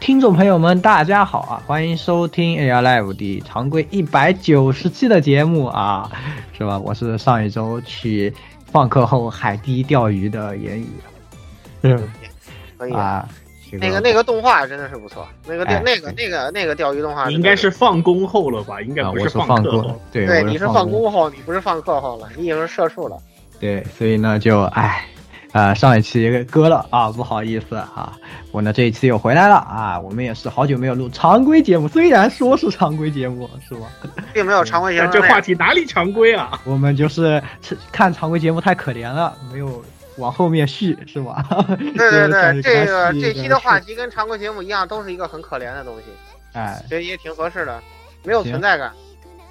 听众朋友们，大家好啊！欢迎收听 AR Live 的常规一百九十期的节目啊，是吧？我是上一周去放课后海堤钓鱼的言语，嗯，可以啊。那个那个动画真的是不错，那个哎那个那个那个钓鱼动画应该是放工后了吧？应该啊，不我是放工放课后。，对，对，你是放放工后，你不是放课后了，你已经是社畜了。对，所以呢，就哎，呃，上一期割了啊，不好意思啊，我呢这一期又回来了啊，我们也是好久没有录常规节目，虽然说是常规节目，是吧？并没有常规节目。这话题哪里常规啊？我们就是看常规节目太可怜了，没有往后面续，是吧？对对对，这个个这期的话题跟常规节目一样，都是一个很可怜的东西，哎，所以也挺合适的，没有存在感。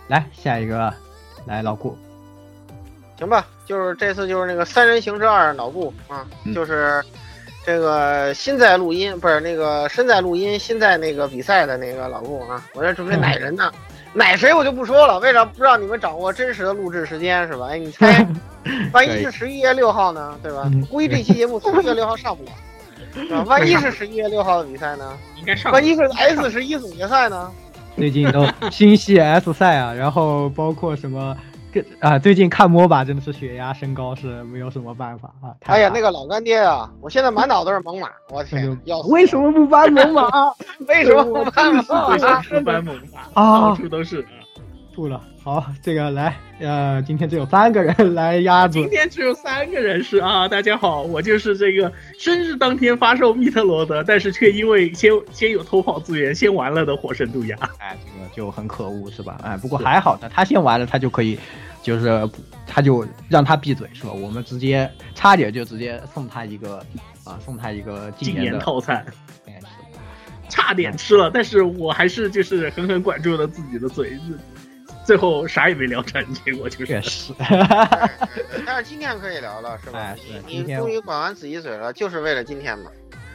来下一个，来老顾，行吧，就是这次就是那个三人行之二脑部啊，嗯就是这个心在录音，不是那个身在录音，心在那个比赛的那个老顾啊，我这准备奶人呢，奶谁我就不说了，为啥不让你们掌握真实的录制时间是吧？哎，你猜，万一是十一月六号呢，对吧嗯？估计这期节目十一月六号上不了，啊？万一是十一月六号的比赛呢？应该上。万一是 S 十一总决赛呢？最近都新系 S 赛啊，然后包括什么。跟啊，最近看 MOBA 真的是血压升高，是没有什么办法啊。哎呀，那个老干爹啊，我现在满脑都是猛犸，我天，要为什么不搬猛犸？为什么不搬猛为什犸？么不搬猛犸？啊到处都是。吐了。好，这个来，呃，今天只有三个人 来压住今。天只有三个人是啊，大家好，我就是这个生日当天发售密特罗德，但是却因为先先有偷跑资源先完了的火神杜亚。哎，这个就很可恶，是吧？哎，不过还好的，他先完了，他就可以，就是他就让他闭嘴，是吧？我们直接差点就直接送他一个啊，送他一个禁言套餐，差点吃了，但是我还是就是狠狠管住了自己的嘴，最后啥也没聊成，结果就是确实，但是今天可以聊了，是吧？哎是你终于管完自己嘴了，就是为了今天嘛。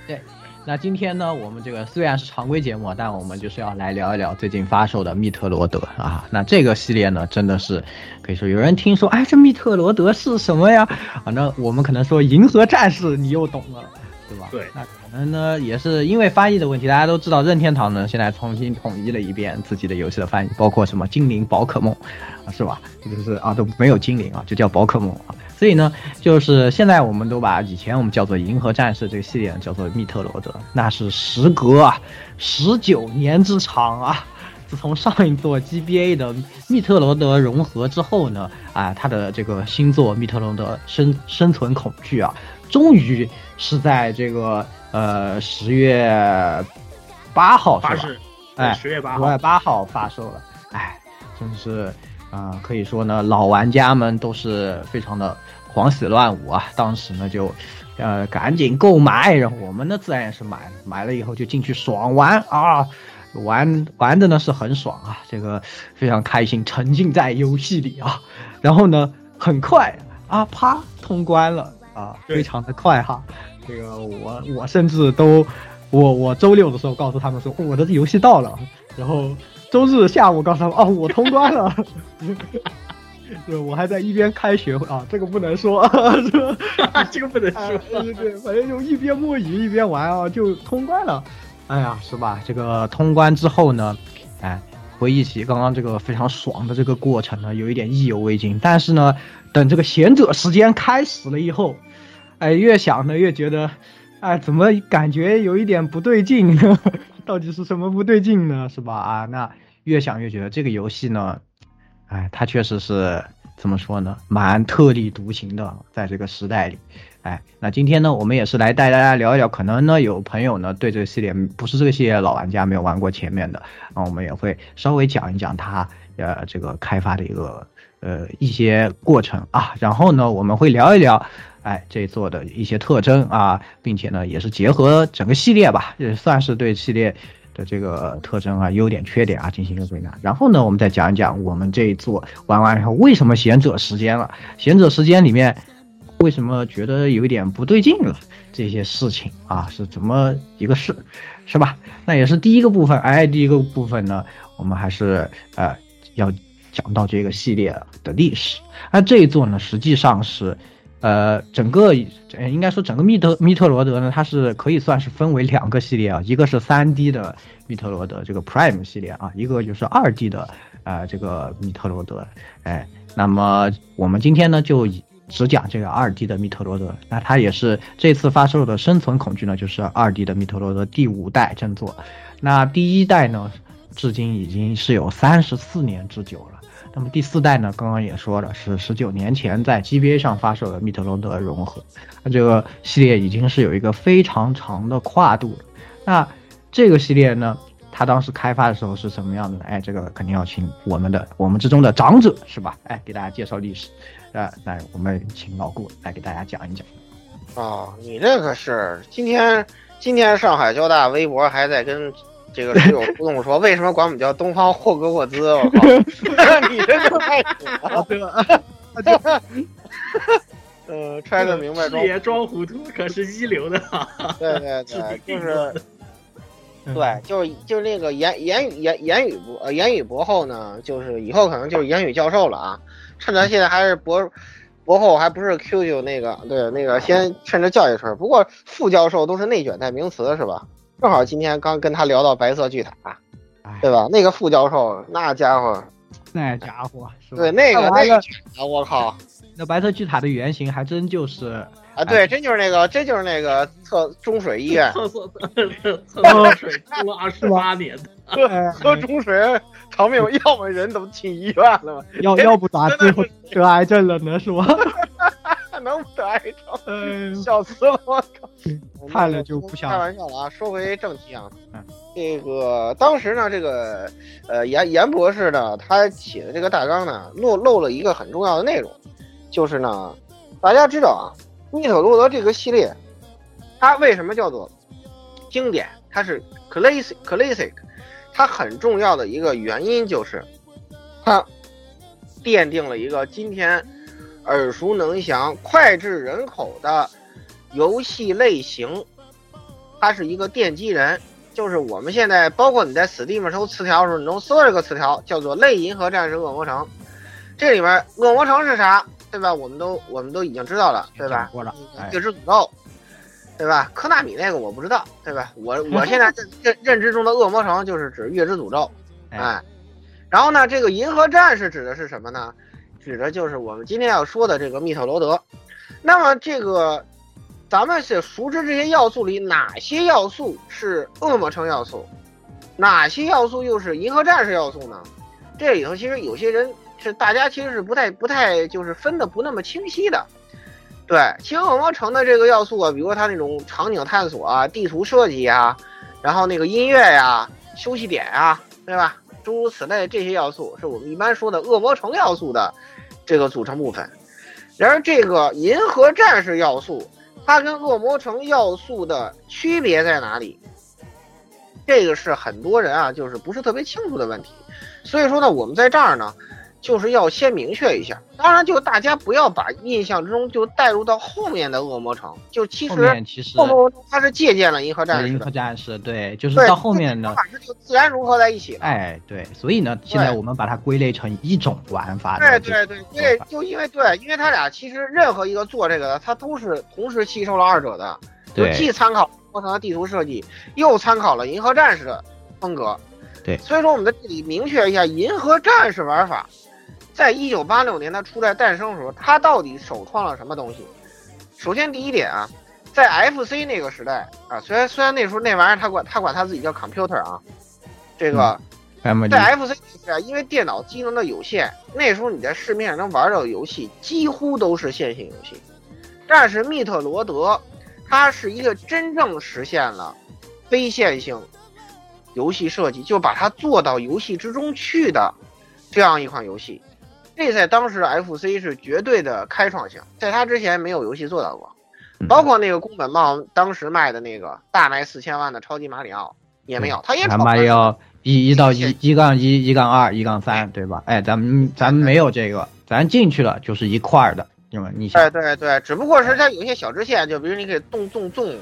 对那今天呢，我们这个虽然是常规节目，但我们就是要来聊一聊最近发售的密特罗德啊。那这个系列呢，真的是可以说有人听说，哎，这密特罗德是什么呀？啊，正我们可能说银河战士，你又懂了，对吧？对那可能呢，也是因为翻译的问题，大家都知道任天堂呢现在重新统一了一遍自己的游戏的翻译，包括什么精灵宝可梦，啊，是吧？就是啊都没有精灵啊，就叫宝可梦啊。所以呢，就是现在我们都把以前我们叫做银河战士这个系列叫做密特罗德，那是时隔啊十九年之长啊。自从上一座 GBA 的密特罗德融合之后呢，啊，它的这个新作密特罗德生生存恐惧啊，终于是在这个呃十月八号是吧？哎，十月八号十月，八号发售了，哎，真是啊、呃可以说呢，老玩家们都是非常的狂喜乱舞啊。当时呢就，呃，赶紧购买，然后我们呢自然也是买，买了以后就进去爽玩啊，玩玩的呢是很爽啊，这个非常开心，沉浸在游戏里啊。然后呢，很快啊，啪通关了啊，非常的快哈。这个我我甚至都我我周六的时候告诉他们说、哦我的游戏到了，然后周日下午告诉他们哦我通关了。对，我还在一边开学啊，这个不能说？这个不能啊说。对对，反正就一边摸鱼一边玩啊，就通关了。哎呀，是吧？这个通关之后呢，哎，回忆起刚刚这个非常爽的这个过程呢，有一点意犹未尽。但是呢，等这个贤者时间开始了以后，哎，越想呢越觉得，哎，怎么感觉有一点不对劲呢？到底是什么不对劲呢？是吧？啊，那越想越觉得这个游戏呢，哎，它确实是怎么说呢，蛮特立独行的，在这个时代里。哎，那今天呢，我们也是来带大家聊一聊，可能呢有朋友呢对这个系列不是这个系列老玩家，没有玩过前面的，啊，我们也会稍微讲一讲它呃这个开发的一个呃一些过程啊，然后呢我们会聊一聊，哎这一座的一些特征啊，并且呢也是结合整个系列吧，也算是对系列的这个特征啊、优点、缺点啊进行一个归纳。然后呢，我们再讲一讲我们这一座玩完以后为什么贤者时间了，贤者时间里面。为什么觉得有一点不对劲了？这些事情啊，是怎么一个事，是吧？那也是第一个部分。哎，第一个部分呢，我们还是呃要讲到这个系列的历史。那这一座呢，实际上是呃整个应该说整个密特密特罗德呢，它是可以算是分为两个系列啊，一个是三 D 的密特罗德这个 Prime 系列啊，一个就是二 D 的呃这个密特罗德。哎，那么我们今天呢就以。只讲这个二 D 的密特罗德，那它也是这次发售的《生存恐惧》呢，就是二 D 的密特罗德第五代正作。那第一代呢，至今已经是有三十四年之久了。那么第四代呢，刚刚也说了，是十九年前在 GBA 上发售的密特罗德融合。那这个系列已经是有一个非常长的跨度了。那这个系列呢，它当时开发的时候是什么样的呢？哎，这个肯定要请我们的我们之中的长者是吧？哎，给大家介绍历史。呃，来，我们请老顾来给大家讲一讲。哦，你这个是今天今天上海交大微博还在跟这个室友 互动说，为什么管我们叫东方霍格沃兹？我靠，你这就太土了。呃，揣个明白装，视野装糊涂，可是一流的。对对对，就是。对，就是就是那个言言语言言语博呃言语博后呢，就是以后可能就是言语教授了啊。趁咱现在还是博博后，还不是 QQ 那个，对那个先趁着叫一声。不过副教授都是内卷代名词是吧？正好今天刚跟他聊到白色巨塔，对吧？那个副教授那家伙，那家伙，对那个那个我靠，那白色巨塔的原型还真就是。啊，对，真就是那个，真就是那个厕中水医院，厕所厕所水住了二十八年。的，喝喝中水长命，要么人都进医院了嘛，要 要不咋最后得癌症了呢，是吧？能不得癌症？嗯，笑死了，我靠！看了就不想开玩笑了啊。说回正题啊，这个当时呢，这个呃严严博士呢，他写的这个大纲呢，漏漏了一个很重要的内容，就是呢，大家知道啊。密特罗德这个系列，它为什么叫做经典？它是 classic classic，它很重要的一个原因就是，它奠定了一个今天耳熟能详、脍炙人口的游戏类型。它是一个奠基人，就是我们现在包括你在 Steam 搜词条的时候，你能搜到这个词条，叫做《类银河战士恶魔城》。这里面恶魔城是啥？对吧？我们都我们都已经知道了，对吧？月之诅咒，对吧？科纳米那个我不知道，对吧？我我现在认认知中的恶魔城就是指月之诅咒，哎。然后呢，这个银河战士指的是什么呢？指的就是我们今天要说的这个密特罗德。那么这个咱们是熟知这些要素里哪些要素是恶魔城要素，哪些要素又是银河战士要素呢？这里头其实有些人。是大家其实是不太不太就是分的不那么清晰的，对，其实恶魔城的这个要素啊，比如说它那种场景探索啊、地图设计啊，然后那个音乐呀、休息点啊，对吧？诸如此类这些要素，是我们一般说的恶魔城要素的这个组成部分。然而，这个银河战士要素，它跟恶魔城要素的区别在哪里？这个是很多人啊，就是不是特别清楚的问题。所以说呢，我们在这儿呢。就是要先明确一下。当然，就大家不要把印象之中就带入到后面的恶魔城，就其后实面其实后面它是借鉴了银河战士银河，战士对，就是，到后面呢就自然融合在一起了。哎对，所以呢，现在我们把它归类成一种玩法对对对，因为就因为对，因为他俩其实任何一个做这个的，他都是同时吸收了二者的，就对既参考魔城的地图设计，又参考了银河战士的风格。对所以说我们在这里明确一下，银河战士玩法，在一九八六年它出来诞生的时候，它到底首创了什么东西？首先第一点啊，在 FC 那个时代啊，虽然虽然那时候那玩意儿他管他管他自己叫 computer 啊，这个。在 FC 时代，因为电脑机能的有限，那时候你在市面上能玩到的游戏几乎都是线性游戏。但是密特罗德，它是一个真正实现了非线性游戏设计，就把它做到游戏之中去的这样一款游戏。这在当时 FC 是绝对的开创性，在它之前没有游戏做到过，嗯包括那个宫本茂当时卖的那个大卖四千万的超级马里奥也没有，他也咱闯关们要一一到一一杠一一杠二一杠三，对吧？哎，咱们咱们没有这个，咱进去了就是一块儿的，对吧？你对，对对，只不过是它有一些小支线，就比如你可以动动纵，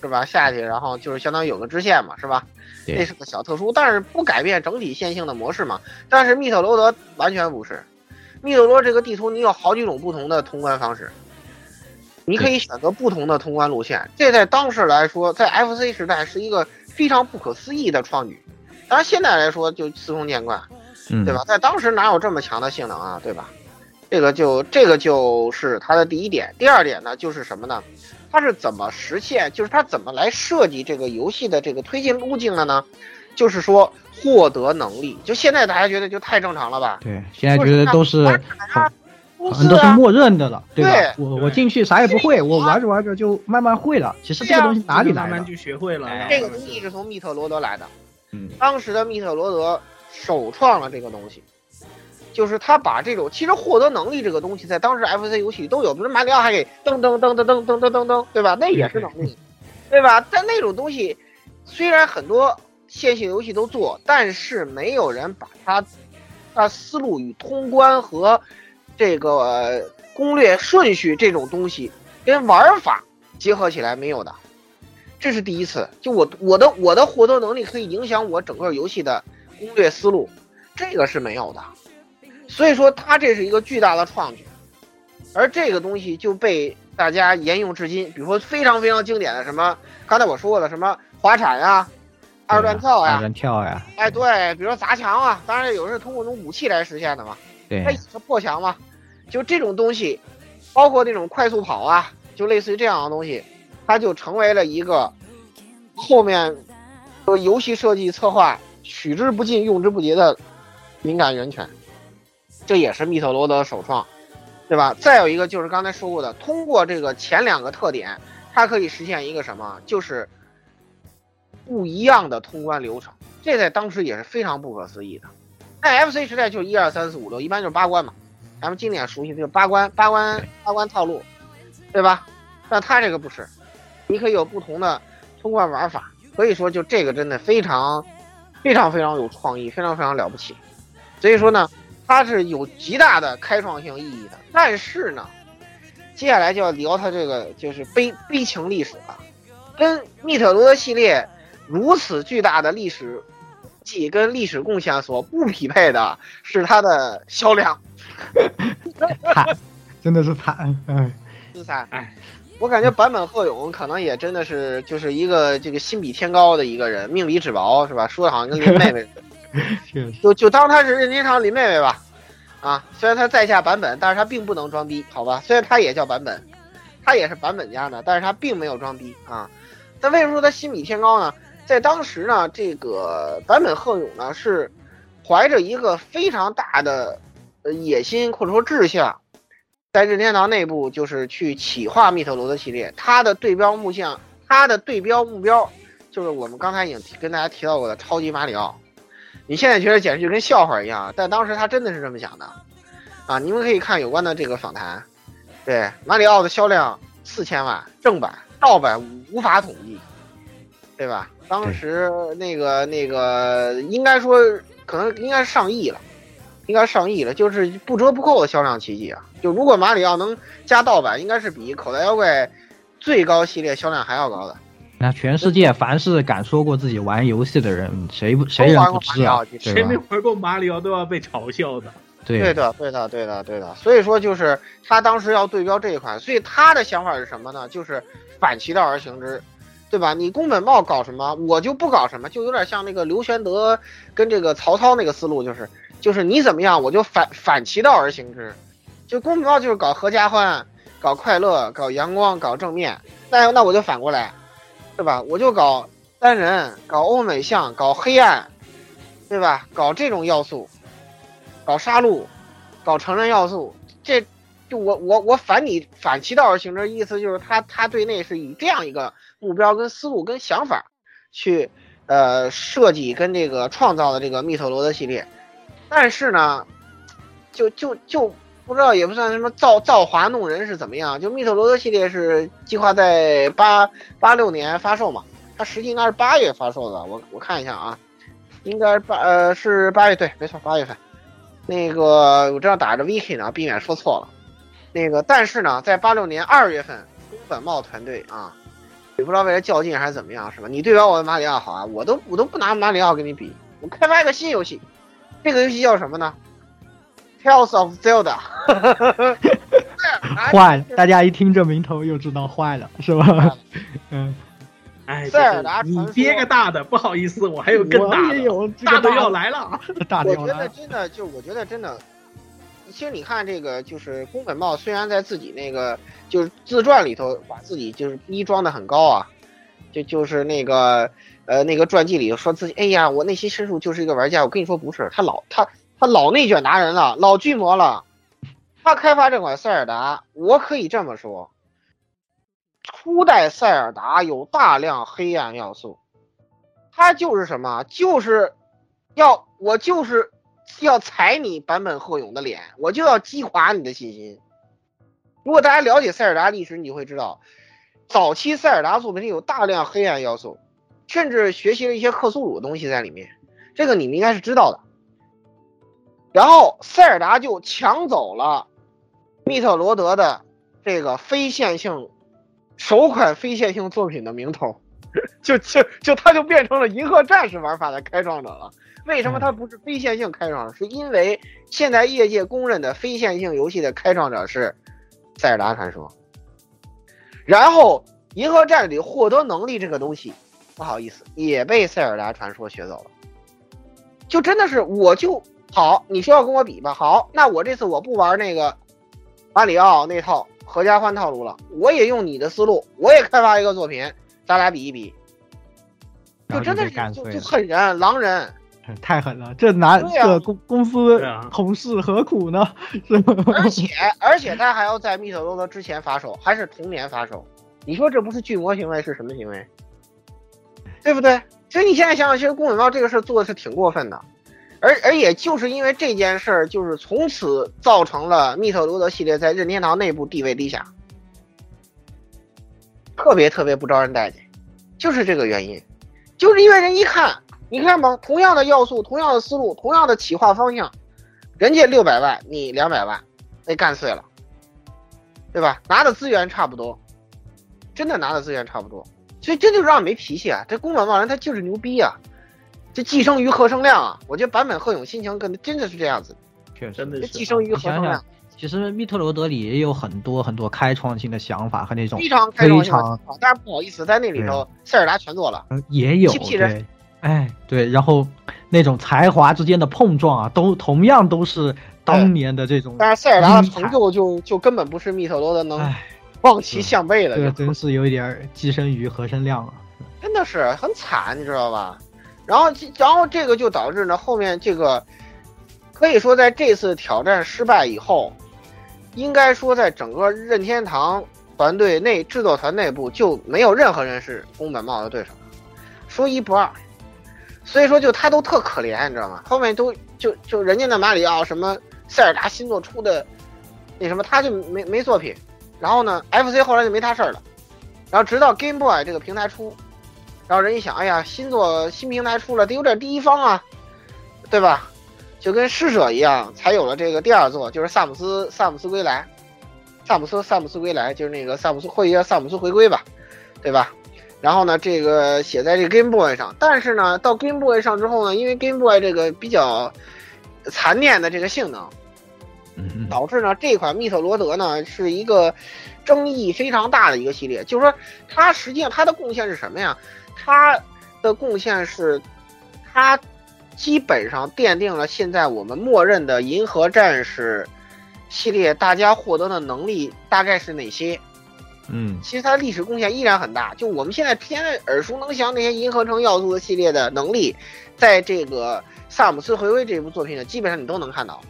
是吧？下去，然后就是相当于有个支线嘛，是吧？对那是个小特殊，但是不改变整体线性的模式嘛。但是密特罗德完全不是，密特罗德这个地图你有好几种不同的通关方式，你可以选择不同的通关路线。这在当时来说，在 FC 时代是一个非常不可思议的创举。当然现在来说就司空见惯，嗯，对吧？在当时哪有这么强的性能啊，对吧？这个就这个就是它的第一点。第二点呢，就是什么呢？它是怎么实现？就是它怎么来设计这个游戏的这个推进路径的呢？就是说获得能力。就现在大家觉得就太正常了吧？对，现在觉得都是玩卡呀不好像都是默认的了，对吧？我我进去啥也不会，我玩着玩着就慢慢会了。其实这个东西哪里来的？慢慢就学会了。哎这个东西是从密特罗德来的。嗯，当时的密特罗德首创了这个东西，就是他把这种其实获得能力这个东西，在当时 FC 游戏里都有，比如马里奥还给噔噔噔噔噔噔噔噔噔，对吧？那也是能力，对吧？但那种东西虽然很多线性游戏都做，但是没有人把它它思路与通关和这个、攻略顺序这种东西跟玩法结合起来没有的。这是第一次，就我我的我的获得能力可以影响我整个游戏的攻略思路，这个是没有的。所以说，它这是一个巨大的创举，而这个东西就被大家沿用至今。比如说非常非常经典的什么，刚才我说过的什么滑铲呀、二段跳呀，二段跳呀，哎对，比如说砸墙啊，当然有人是通过这种武器来实现的嘛。对它也是破墙嘛，就这种东西，包括那种快速跑啊，就类似于这样的东西，它就成为了一个后面呃游戏设计策划取之不尽、用之不竭的灵感源泉。这也是密特罗德首创，对吧？再有一个就是刚才说过的，通过这个前两个特点，它可以实现一个什么？就是不一样的通关流程。这在当时也是非常不可思议的。在 FC 时代就一二三四五六，一般就是八关嘛，咱们经典熟悉这个八关八关八关套路，对吧？但它这个不是，你可以有不同的通关玩法，可以说就这个真的非常非常非常有创意，非常非常了不起。所以说呢，它是有极大的开创性意义的。但是呢，接下来就要聊它这个就是悲悲情历史了，跟密特罗德系列如此巨大的历史记跟历史贡献所不匹配的是它的销量。惨，真的是惨，哎，是惨，哎，我感觉坂本鹤勇可能也真的是就是一个这个心比天高的一个人，命比纸薄是吧？说的好像跟林妹妹似的，就就当他是任天堂林妹妹吧。啊，虽然他在下版本，但是他并不能装逼，好吧？虽然他也叫版本，他也是版本家的，但是他并没有装逼啊。但为什么说他心比天高呢？在当时呢，这个坂本鹤勇呢是怀着一个非常大的呃野心或者说志向，在任天堂内部就是去企划密特罗德系列，他的对标目像，他的对标目标就是我们刚才已经跟大家提到过的超级马里奥。你现在觉得简直就跟笑话一样，但当时他真的是这么想的，啊，你们可以看有关的这个访谈，对马里奥的销量四千万，正版、盗版无法统计，对吧？当时那个那个应该说可能应该是上亿了，应该上亿了，就是不折不扣的销量奇迹啊！就如果马里奥能加盗版，应该是比口袋妖怪最高系列销量还要高的。那全世界凡是敢说过自己玩游戏的人，谁不谁人玩过不知啊马里奥？谁没？玩过马里奥都要被嘲笑的。对，对的，对的，对的，对的。所以说，就是他当时要对标这一款，所以他的想法是什么呢？就是反其道而行之，对吧？你宫本茂搞什么，我就不搞什么，就有点像那个刘玄德跟这个曹操那个思路，就是就是你怎么样，我就反反其道而行之。就宫本茂就是搞合家欢，搞快乐，搞阳光，搞正面。那那我就反过来，对吧？我就搞单人，搞欧美向，搞黑暗，对吧？搞这种要素。搞杀戮，搞成人要素，这就我我我反你反其道而行之，意思就是他他对内是以这样一个目标跟思路跟想法去呃设计跟这个创造的这个密特罗德系列，但是呢，就就就不知道也不算什么造造华弄人是怎么样，就密特罗德系列是计划在八八六年发售嘛，它实际应该是八月发售的，我我看一下啊，应该是八呃是八月对，没错八月份。那个我这样打着 Vicky 呢，避免说错了。那个，但是呢，在八六年二月份，宫本茂团队啊，也不知道为了较劲还是怎么样，是吧？你对标我的马里奥好啊，我都我都不拿马里奥跟你比，我开发一个新游戏，这个游戏叫什么呢？Tales of Zelda 坏了，大家一听这名头又知道坏了，是吧？嗯，哎，塞尔达你憋个大的，不好意思，我还有更大我也的，有这个大的要来了啊！大的我觉得，真的就我觉得真的，其实你看这个就是宫本茂，虽然在自己那个就是自传里头把自己就是逼装的很高啊，就就是那个呃那个传记里头说自己，哎呀，我内心深处就是一个玩家。我跟你说不是，他老他他老内卷达人了，老巨魔了。他开发这款塞尔达，我可以这么说，初代塞尔达有大量黑暗要素，它就是什么，就是要我就是要踩你坂本贺勇的脸，我就要击垮你的信心。如果大家了解塞尔达历史，你会知道，早期塞尔达作品里有大量黑暗要素，甚至学习了一些克苏鲁的东西在里面，这个你们应该是知道的。然后塞尔达就抢走了密特罗德的这个非线性首款非线性作品的名头，就就就他就变成了银河战士玩法的开创者了。为什么它不是非线性开创者？是因为现在业界公认的非线性游戏的开创者是塞尔达传说。然后银河战士里获得能力这个东西，不好意思，也被塞尔达传说学走了。就真的是我就好，你说要跟我比吧，好，那我这次我不玩那个马里奥那套合家欢套路了，我也用你的思路，我也开发一个作品，咱俩比一比。就真的是就就碎了，狠人狼人，太狠了！这拿对啊这公公司同事何苦呢？是吧？而且而且他还要在密特罗德之前发售，还是同年发售，你说这不是巨魔行为是什么行为？对不对？所以你现在想想，其实宫本茂这个事儿做的是挺过分的，而而也就是因为这件事儿，就是从此造成了密特罗德系列在任天堂内部地位低下，特别特别不招人待见，就是这个原因，就是因为人一看，你看吧，同样的要素，同样的思路，同样的企划方向，人家六百万，你两百万，被干碎了，对吧？拿的资源差不多，真的拿的资源差不多，所以这就让人没脾气啊！这宫本茂人他就是牛逼啊！这寄生于贺生亮啊！我觉得坂本鹤勇心情跟真的是这样子，确实真的是这寄生于贺生亮，其实密特罗德里也有很多很多开创性的想法和那种非常开创性的非常。但是不好意思，在那里头塞尔达全做了，呃也有机器人对，哎对，然后那种才华之间的碰撞啊，都同样都是当年的这种，但是塞尔达的成就就就根本不是密特罗德能哎，望其项背的，这个真 是有一点儿寄生于何生亮啊。真的是很惨，你知道吧？然后，然后这个就导致呢，后面这个可以说在这次挑战失败以后，应该说在整个任天堂团队内制作团内部就没有任何人是宫本茂的对手，说一不二。所以说，就他都特可怜，你知道吗？后面都就就人家的马里奥什么塞尔达新作出的那什么，他就没没作品。然后呢，FC 后来就没他事儿了。然后直到 Game Boy 这个平台出，然后人一想，哎呀，新作新平台出了，得有点第一方啊，对吧？就跟施舍一样，才有了这个第二座，就是萨姆斯萨姆斯归来，萨姆斯萨姆斯归来就是那个萨姆斯会叫萨姆斯回归吧，对吧？然后呢，这个写在这个 Game Boy 上，但是呢，到 Game Boy 上之后呢，因为 Game Boy 这个比较残念的这个性能，嗯导致呢这款密特罗德呢是一个争议非常大的一个系列。就是说，它实际上它的贡献是什么呀？它的贡献是，它基本上奠定了现在我们默认的银河战士系列大家获得的能力大概是哪些。嗯其实它的历史贡献依然很大。就我们现在偏耳熟能详那些银河城要素的系列的能力，在这个萨姆斯回归这部作品呢，基本上你都能看到。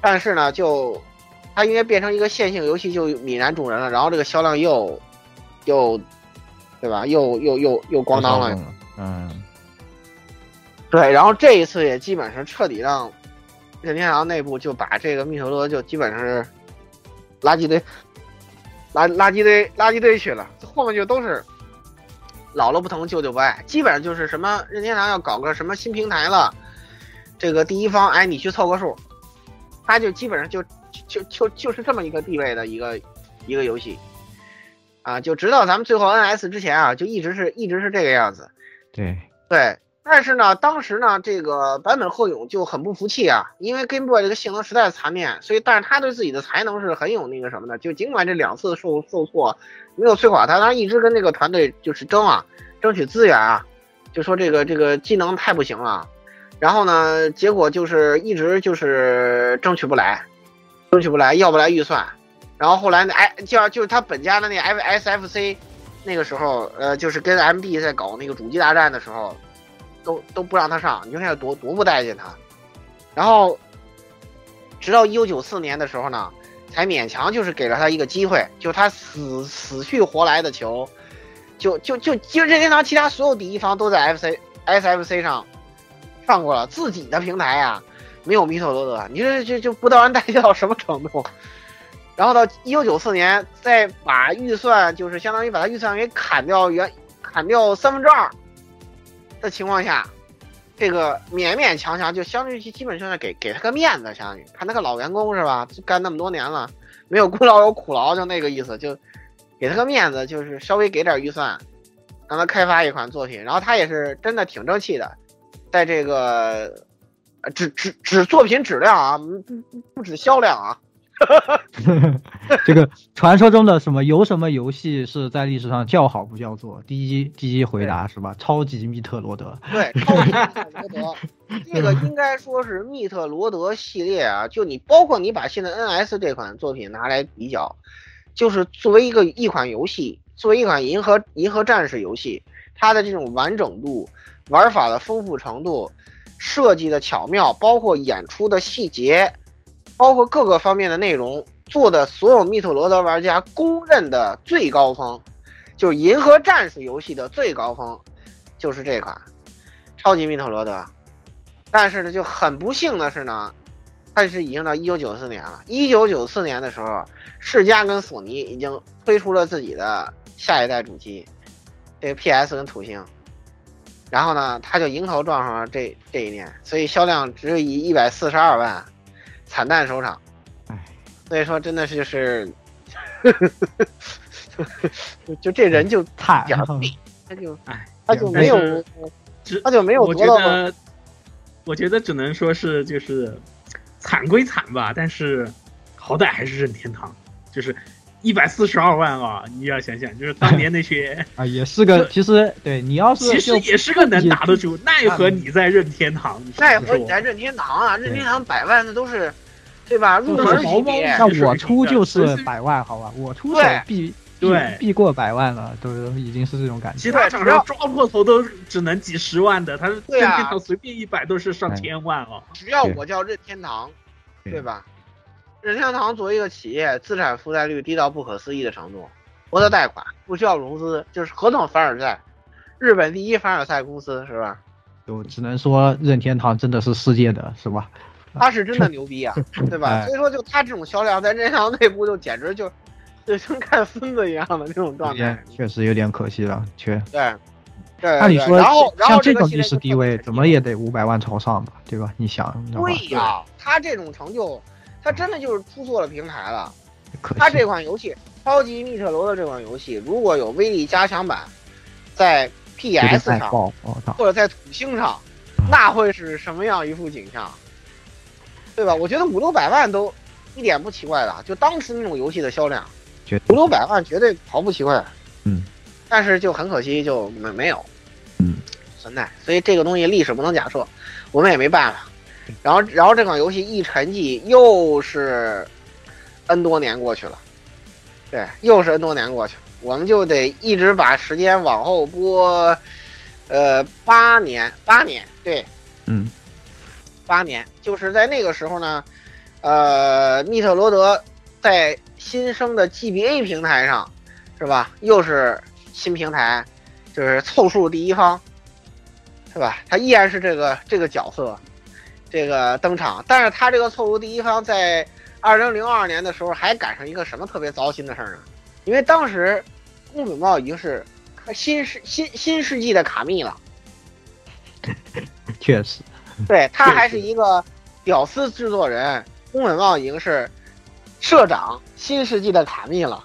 但是呢，就它因为变成一个线性游戏，就泯然众人了。然后这个销量又又对吧？又又又又咣当了。嗯对，然后这一次也基本上彻底让任天堂内部就把这个密特罗就基本上是垃圾堆，垃垃圾堆垃圾堆去了，后面就都是姥姥不疼，舅舅不爱，基本上就是什么任天堂要搞个什么新平台了，这个第一方哎你去凑个数，他就基本上就就就就是这么一个地位的一个一个游戏，啊，就直到咱们最后 NS 之前啊，就一直是一直是这个样子。对，对，但是呢，当时呢，这个坂本鹤勇就很不服气啊，因为 Game Boy 这个性能实在是残念，所以但是他对自己的才能是很有那个什么的，就尽管这两次受受挫没有摧垮他，他一直跟这个团队就是争啊，争取资源啊，就说这个这个技能太不行了，然后呢，结果就是一直就是争取不来，争取不来，要不来预算，然后后来那哎就就是他本家的那 F S F C。那个时候，呃，就是跟 MD 在搞那个主机大战的时候，都都不让他上，你说那有多多不待见他。然后，直到一九九四年的时候呢，才勉强就是给了他一个机会，就他死死去活来的球，就就就就任天堂其他所有第一方都在 FC SFC 上上过了，自己的平台呀、没有米特罗德，你这就就不到人待见到什么程度？然后到一九九四年，再把预算，就是相当于把他预算给砍掉原砍掉三分之二的情况下，这个勉勉强强就相当于基本上是给给他个面子，相当于他那个老员工是吧？干那么多年了，没有功劳有苦劳，就那个意思，就给他个面子，就是稍微给点预算，让他开发一款作品。然后他也是真的挺争气的，在这个只只只作品质量啊，不不不止销量啊。这个传说中的什么有什么游戏是在历史上叫好不叫座？第一第一回答是吧？超级密特罗德。对，超级密特罗德，这个应该说是密特罗德系列啊。就你包括你把现在 NS 这款作品拿来比较，就是作为一个一款游戏，作为一款银河银河战士游戏，它的这种完整度、玩法的丰富程度、设计的巧妙，包括演出的细节，包括各个方面的内容，做的所有密特罗德玩家公认的最高峰，就是银河战士游戏的最高峰，就是这款超级密特罗德。但是呢，就很不幸的是呢，它是已经到一九九四年了。一九九四年的时候，世嘉跟索尼已经推出了自己的下一代主机，这个 PS 跟土星。然后呢，它就迎头撞上了这这一年，所以销量只有以一百四十二万惨淡收场。唉，所以说真的是就是，就就这人就太点儿背，他就哎，他就没有只他就没有我觉得到，我觉得只能说是就是惨归惨吧，但是好歹还是任天堂，就是一百四十二万啊！你要想想，就是当年那些 啊，也是个，其实对你要是其实也是个能打得住，奈何你在任天堂，奈何你在任天堂啊，任天堂百万那都是，对吧？入门级别。那我出就是百万，好吧，我出手对必对必过百万了，都已经是这种感觉。其他厂商抓破头都只能几十万的，他是任天堂随便一百都是上千万了。只要我叫任天堂，对吧？任天堂作为一个企业，资产负债率低到不可思议的程度，不得贷款，不需要融资，就是合同凡尔赛，日本第一凡尔赛公司是吧？就只能说任天堂真的是世界的，是吧？他是真的牛逼啊，对吧？哎所以说，就他这种销量，在任天堂内部就简直就就跟看孙子一样的那种状态。确实有点可惜了，确对，对，按理说然后然后像这种历史地位，怎么也得五百万朝上吧，对吧？你想对呀，他这种成就，他真的就是突破了平台了。他这。款游戏《超级密特罗的》这款游戏，如果有威力加强版，在 PS 上！或者在土星上，嗯那会是什么样一副景象？对吧？我觉得五六百万都一点不奇怪的，就当时那种游戏的销量，五六百万绝对毫不奇怪。嗯，但是就很可惜，就没没有，嗯，存在。所以这个东西历史不能假设，我们也没办法。然后，然后这款游戏一沉寂，又是 N 多年过去了，对，又是 N 多年过去，我们就得一直把时间往后拨，呃，八年，八年，对，嗯，八年，就是在那个时候呢，呃，密特罗德在新生的 GBA 平台上，是吧？又是新平台，就是凑数第一方，是吧？他依然是这个这个角色，这个登场，但是他这个凑数第一方在二零零二年的时候还赶上一个什么特别糟心的事儿呢？因为当时宫本茂已经是新世新新世纪的卡密了。确实，对他还是一个屌丝制作人，宫本茂已经是社长新世纪的卡密了，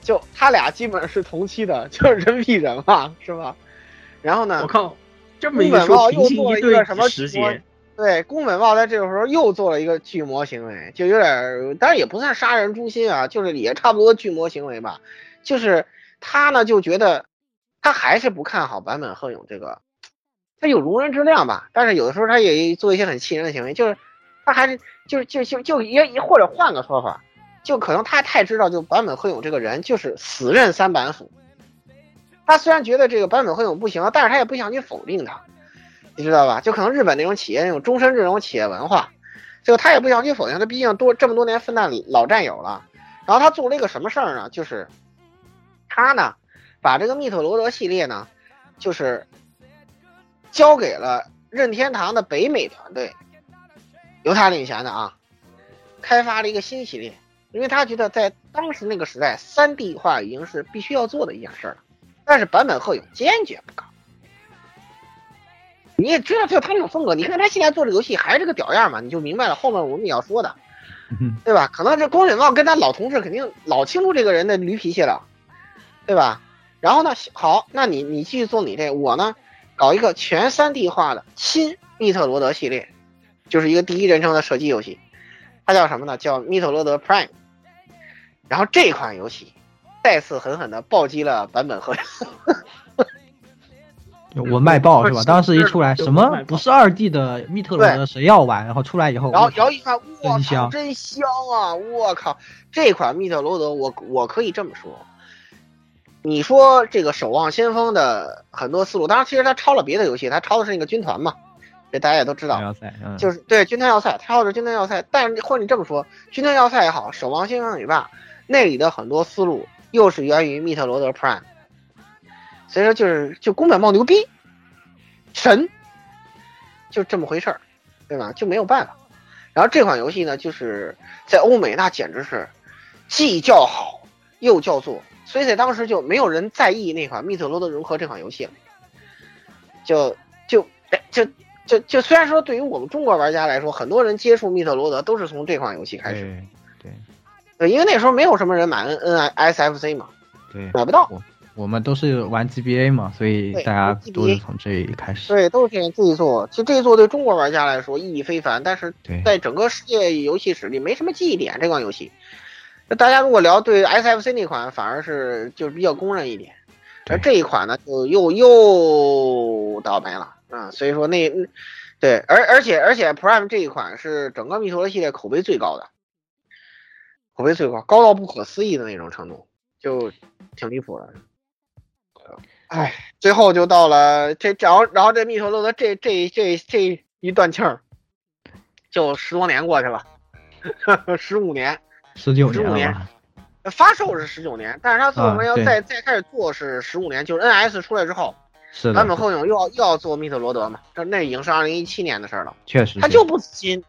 就他俩基本上是同期的，就是人比人嘛，是吧？然后呢我，靠，这么一宫本茂又做了一个什么对宫本茂在这个时候又做了一个巨魔行为，就有点儿，当然也不算杀人诛心啊，就是也差不多巨魔行为吧。就是他呢就觉得他还是不看好坂本鹤勇这个，他有容人之量吧，但是有的时候他也做一些很气人的行为，就是他还是就是就就就也也或者换个说法，就可能他太知道就坂本鹤勇这个人就是死认三板斧。他虽然觉得这个坂本鹤勇不行，但是他也不想去否定他。你知道吧？就可能日本那种企业那种终身这种企业文化，就他也不想去否定，他毕竟多这么多年分担老战友了。然后他做了一个什么事儿呢？就是他呢把这个密特罗德系列呢，就是交给了任天堂的北美团队，由他领衔的啊，开发了一个新系列，因为他觉得在当时那个时代，三 D 化已经是必须要做的一件事儿了。但是坂本鹤勇坚决不搞。你也知道，就他那种风格，你看他现在做这个游戏还是这个屌样嘛，你就明白了后面我们也要说的，嗯对吧？可能这宫本茂跟他老同事肯定老清楚这个人的驴脾气了，对吧？然后呢，好，那你你继续做你这，我呢搞一个全 3D 化的新密特罗德系列，就是一个第一人称的射击游戏，它叫什么呢？叫密特罗德 Prime。然后这款游戏再次狠狠的暴击了版本和。我卖爆是吧？当时一出来，什么不是二 D 的密特罗德，谁要玩？然后出来以后，然后我然后一看，我操，真香啊！我靠，这款密特罗德，我我可以这么说，你说这个《守望先锋》的很多思路，当然其实他抄了别的游戏，他抄的是那个军团嘛，这大家也都知道，要塞，嗯，就是对军团要塞，他抄的是军团要塞，但是或者你这么说，军团要塞也好，《守望先锋》也罢，那里的很多思路又是源于密特罗德 Prime，所以说就是就宫本茂牛逼，神，就这么回事儿，对吧？就没有办法。然后这款游戏呢，就是在欧美那简直是既叫好又叫座，所以在当时就没有人在意那款《密特罗德融合》这款游戏了，就就哎就就就虽然说对于我们中国玩家来说，很多人接触《密特罗德》都是从这款游戏开始，对对对，因为那时候没有什么人买 N N S F C 嘛，对，买不到，我们都是玩 GBA 嘛，所以大家都是从这里开始。对，都是这这一座。其实这一座对中国玩家来说意义非凡，但是在整个世界游戏史里没什么记忆点。这款游戏，那大家如果聊对 SFC 那款，反而是就是比较公认一点，而这一款呢，就又又倒霉了啊、所以说那对，而而且而且 Prime 这一款是整个密陀罗系列口碑最高的，口碑最高，高到不可思议的那种程度，就挺离谱的。哎，最后就到了这，然后然后这密陀罗的这这这这一断气儿，就十多年过去了，十五年，十九15年？发售是十九年，但是他最后面要啊再、再开始做是十五年，就是 NS 出来之后，是的坂，本后勇又要又要做密特罗德嘛，这那已经是二零一七年的事儿了，确实他就不死心，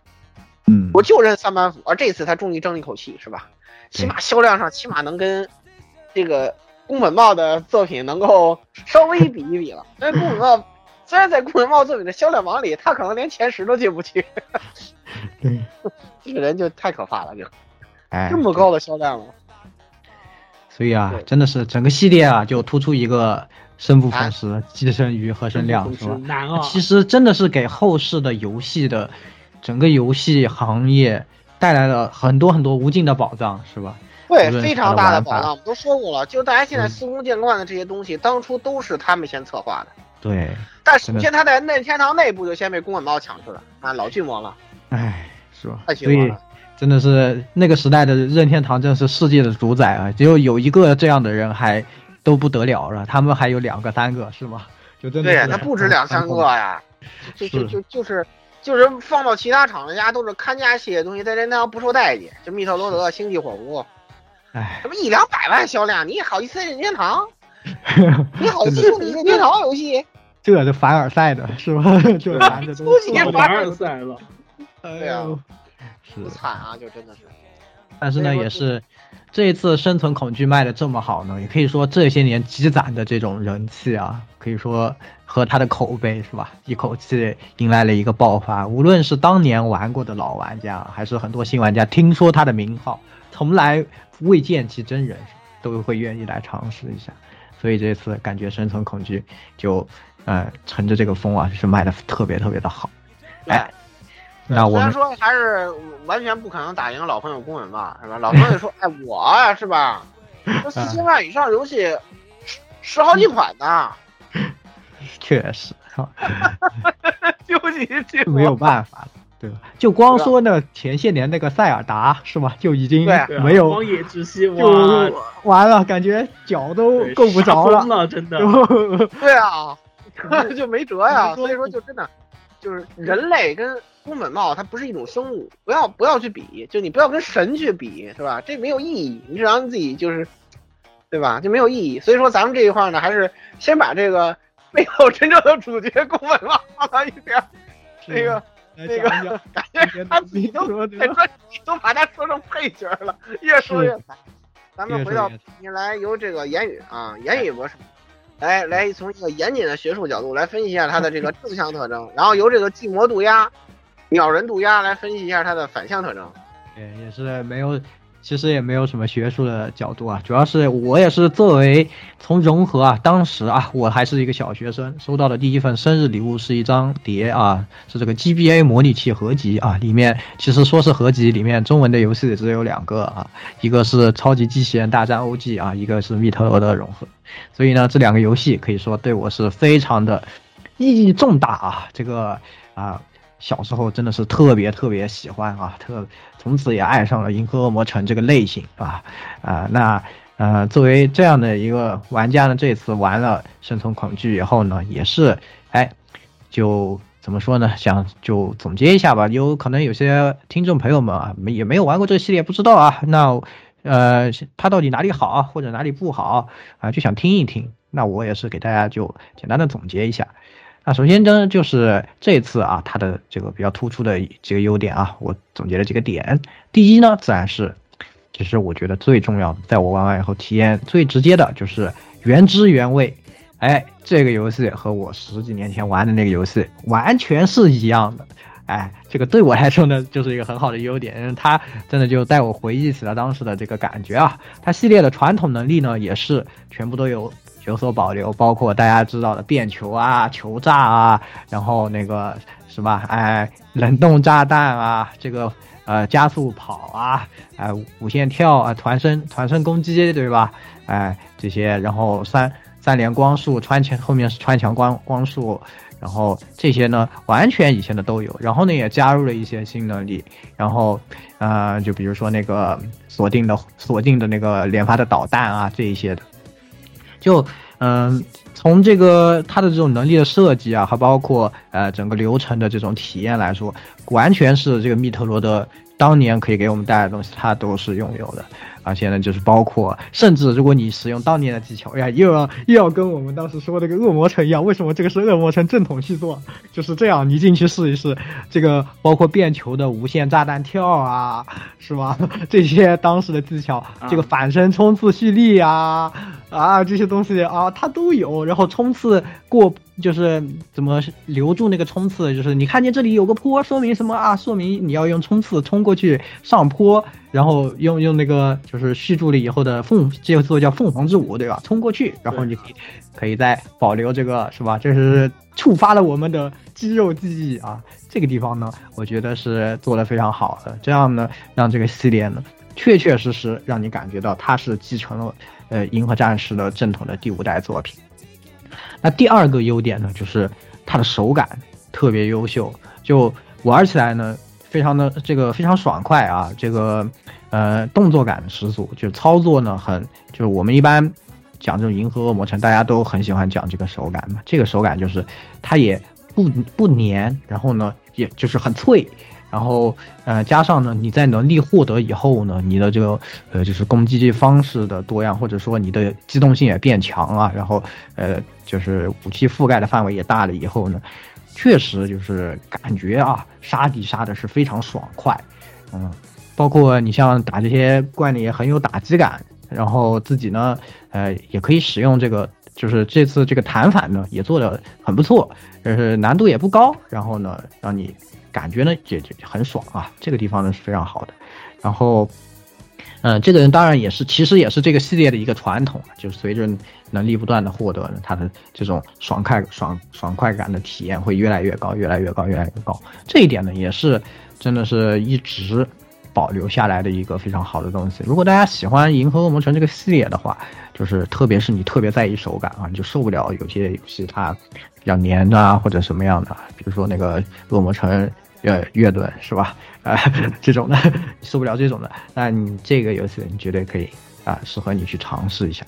嗯，我就认三板斧，而这次他终于争了一口气，是吧？起码销量上起码能跟这个宫本茂的作品能够稍微比一比了。因为宫本茂虽然在宫本茂作品的销量榜里，他可能连前十都进不去。对，这个人就太可怕了，就哎这，么高的销量了。所以啊，真的是整个系列啊，就突出一个生不逢时，寄生于和生量，是吧？难啊！其实真的是给后世的游戏的整个游戏行业带来了很多很多无尽的宝藏，是吧？对非常大的宝藏，我们都说过了，就大家现在嗯司空见惯的这些东西，当初都是他们先策划的。对，但真的首先他在任天堂内部就先被宫本茂抢去了啊，老巨魔了，哎，是吧？太所以绝望了。真的是那个时代的任天堂，真是世界的主宰啊！只有有一个这样的人还都不得了了，他们还有两个、三个，是吗？就真的对呀，他不止两三个呀，就就就就是就是放到其他厂家都是看家系列东西，在任天堂不受待见，就密特罗德、星际火狐，哎，什么一两百万销量，你好意思任天堂？你好意思任天堂游戏？这是凡尔赛的是吧？这玩的都凡尔赛了，对啊，惨啊，就真的是。但是呢，也是这一次生存恐惧卖的这么好呢，也可以说这些年积攒的这种人气啊，可以说和他的口碑是吧，一口气迎来了一个爆发。无论是当年玩过的老玩家，还是很多新玩家，听说他的名号，从来未见其真人，都会愿意来尝试一下。所以这次感觉生存恐惧就呃乘着这个风啊，就是卖的特别特别的好。哎，那我们虽然说还是完全不可能打赢老朋友宫本吧，是吧？老朋友说，哎，我啊，是吧？这四千万以上游戏十十好几款呢，确实哈。究极这没有办法了，对吧？就光说那，前些年那个塞尔达是吧，就已经没有荒野之息，哇，就完了，感觉脚都够不着了。了，真的。对啊，就没辙呀。所以说，就真的就是人类跟宫本茂它不是一种生物，不要不要去比，就你不要跟神去比，是吧？这没有意义，你只让自己就是，对吧？就没有意义。所以说，咱们这一块呢，还是先把这个 没有真正的主角宫本茂放到一边儿，那个那个 感觉他自己都在专辑都把他说成配角了，越说越惨。咱们回到你来由这个言语啊，言语博士来来从一个严谨的学术角度来分析一下它的这个正向特征，然后由这个寂寞渡鸦、鸟人渡鸦来分析一下它的反向特征。对，也是没有，其实也没有什么学术的角度啊，主要是我也是作为从融合啊，当时啊，我还是一个小学生，收到的第一份生日礼物是一张碟啊，是这个 GBA 模拟器合集啊，里面其实说是合集，里面中文的游戏只有两个啊，一个是超级机器人大战 OG 啊，一个是密特罗德融合，所以呢，这两个游戏可以说对我是非常的意义重大啊，这个啊。小时候真的是特别特别喜欢啊，特从此也爱上了《银河恶魔城》这个类型啊啊、那呃作为这样的一个玩家呢，这次玩了《生存恐惧》以后呢，也是哎就怎么说呢？想就总结一下吧，有可能有些听众朋友们啊，没也没有玩过这个系列，不知道啊，那呃它到底哪里好，或者哪里不好啊，就想听一听。那我也是给大家就简单的总结一下。那首先呢，就是这次啊，它的这个比较突出的几个优点啊，我总结了几个点。第一呢，自然是，其实我觉得最重要的，在我玩完以后体验最直接的就是原汁原味。哎，这个游戏和我十几年前玩的那个游戏完全是一样的。哎，这个对我来说呢，就是一个很好的优点，因为它真的就带我回忆起了当时的这个感觉啊。它系列的传统能力呢，也是全部都有有所保留，包括大家知道的变球啊、球炸啊，然后那个什么？哎，冷冻炸弹啊，这个呃加速跑啊，哎无限跳啊，团身团身攻击对吧？哎这些，然后三三连光束穿墙后面是穿墙光光束，然后这些呢完全以前的都有，然后呢也加入了一些新能力，然后呃就比如说那个锁定的锁定的那个连发的导弹啊这一些的。就嗯、从这个它的这种能力的设计啊，还包括呃整个流程的这种体验来说，完全是这个密特罗德当年可以给我们带来的东西，它都是拥有的。而且呢，就是包括甚至如果你使用当年的技巧，哎呀，又要又要跟我们当时说那个恶魔城一样，为什么这个是恶魔城正统续作？就是这样，你进去试一试，这个包括变球的无限炸弹跳啊，是吧？这些当时的技巧，这个反身冲刺蓄力啊，啊这些东西啊，它都有。然后冲刺过就是怎么留住那个冲刺，就是你看见这里有个坡，说明什么啊？说明你要用冲刺冲过去上坡，然后用用那个就是续住了以后的凤，这个做叫凤凰之舞，对吧？冲过去，然后你可以可以再保留这个是吧？这是触发了我们的肌肉记忆啊。这个地方呢，我觉得是做的非常好的，这样呢，让这个系列呢，确确实实让你感觉到它是继承了呃《银河战士》的正统的第五代作品。那第二个优点呢，就是它的手感特别优秀，就玩起来呢，非常的这个非常爽快啊，这个呃动作感十足，就操作呢很，就是我们一般讲这种银河恶魔城，大家都很喜欢讲这个手感嘛，这个手感就是它也不不粘，然后呢也就是很脆。然后，呃，加上呢，你在能力获得以后呢，你的这个，呃，就是攻击方式的多样，或者说你的机动性也变强啊，然后，呃，就是武器覆盖的范围也大了以后呢，确实就是感觉啊，杀敌杀的是非常爽快，嗯，包括你像打这些怪呢也很有打击感，然后自己呢，呃，也可以使用这个，就是这次这个弹反呢也做的很不错，就是难度也不高，然后呢，让你。感觉呢也就很爽啊，这个地方呢是非常好的。然后，嗯，这个人当然也是，其实也是这个系列的一个传统，就是随着能力不断的获得呢，他的这种爽快爽爽快感的体验会越来越高，越来越高，越来越高。这一点呢也是真的是一直保留下来的一个非常好的东西。如果大家喜欢《银河恶魔城》这个系列的话，就是特别是你特别在意手感啊，你就受不了有些游戏它比较黏啊或者什么样的，比如说那个《恶魔城》。呃，月盾是吧？啊，这种的 受不了这种的，那你这个游戏你绝对可以啊，适合你去尝试一下。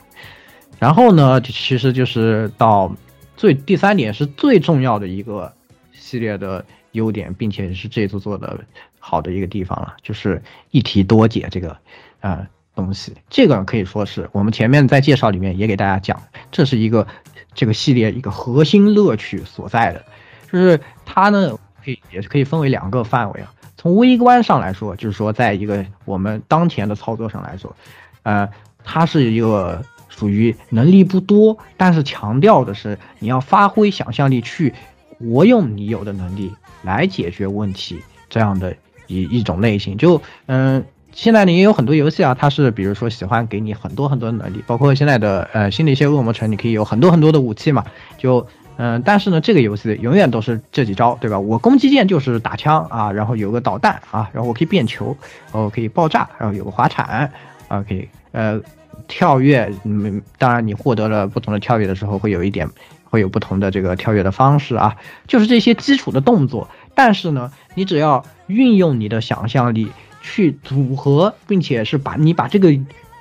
然后呢，其实就是到最第三点是最重要的一个系列的优点，并且是这次做的好的一个地方了，就是一题多解这个啊东西。这个可以说是我们前面在介绍里面也给大家讲，这是一个这个系列一个核心乐趣所在的，就是它呢。可以也是可以分为两个范围啊。从微观上来说，就是说，在一个我们当前的操作上来说，呃，它是一个属于能力不多，但是强调的是你要发挥想象力去活用你有的能力来解决问题这样的一一种类型。就嗯，现在呢也有很多游戏啊，它是比如说喜欢给你很多很多的能力，包括现在的呃新的一些恶魔城，你可以有很多很多的武器嘛，就。嗯，但是呢，这个游戏永远都是这几招，对吧？我攻击键就是打枪啊，然后有个导弹啊，然后我可以变球，然后可以爆炸，然后有个滑铲啊，可以呃跳跃。嗯，当然你获得了不同的跳跃的时候，会有一点会有不同的这个跳跃的方式啊，就是这些基础的动作。但是呢，你只要运用你的想象力去组合，并且是把你把这个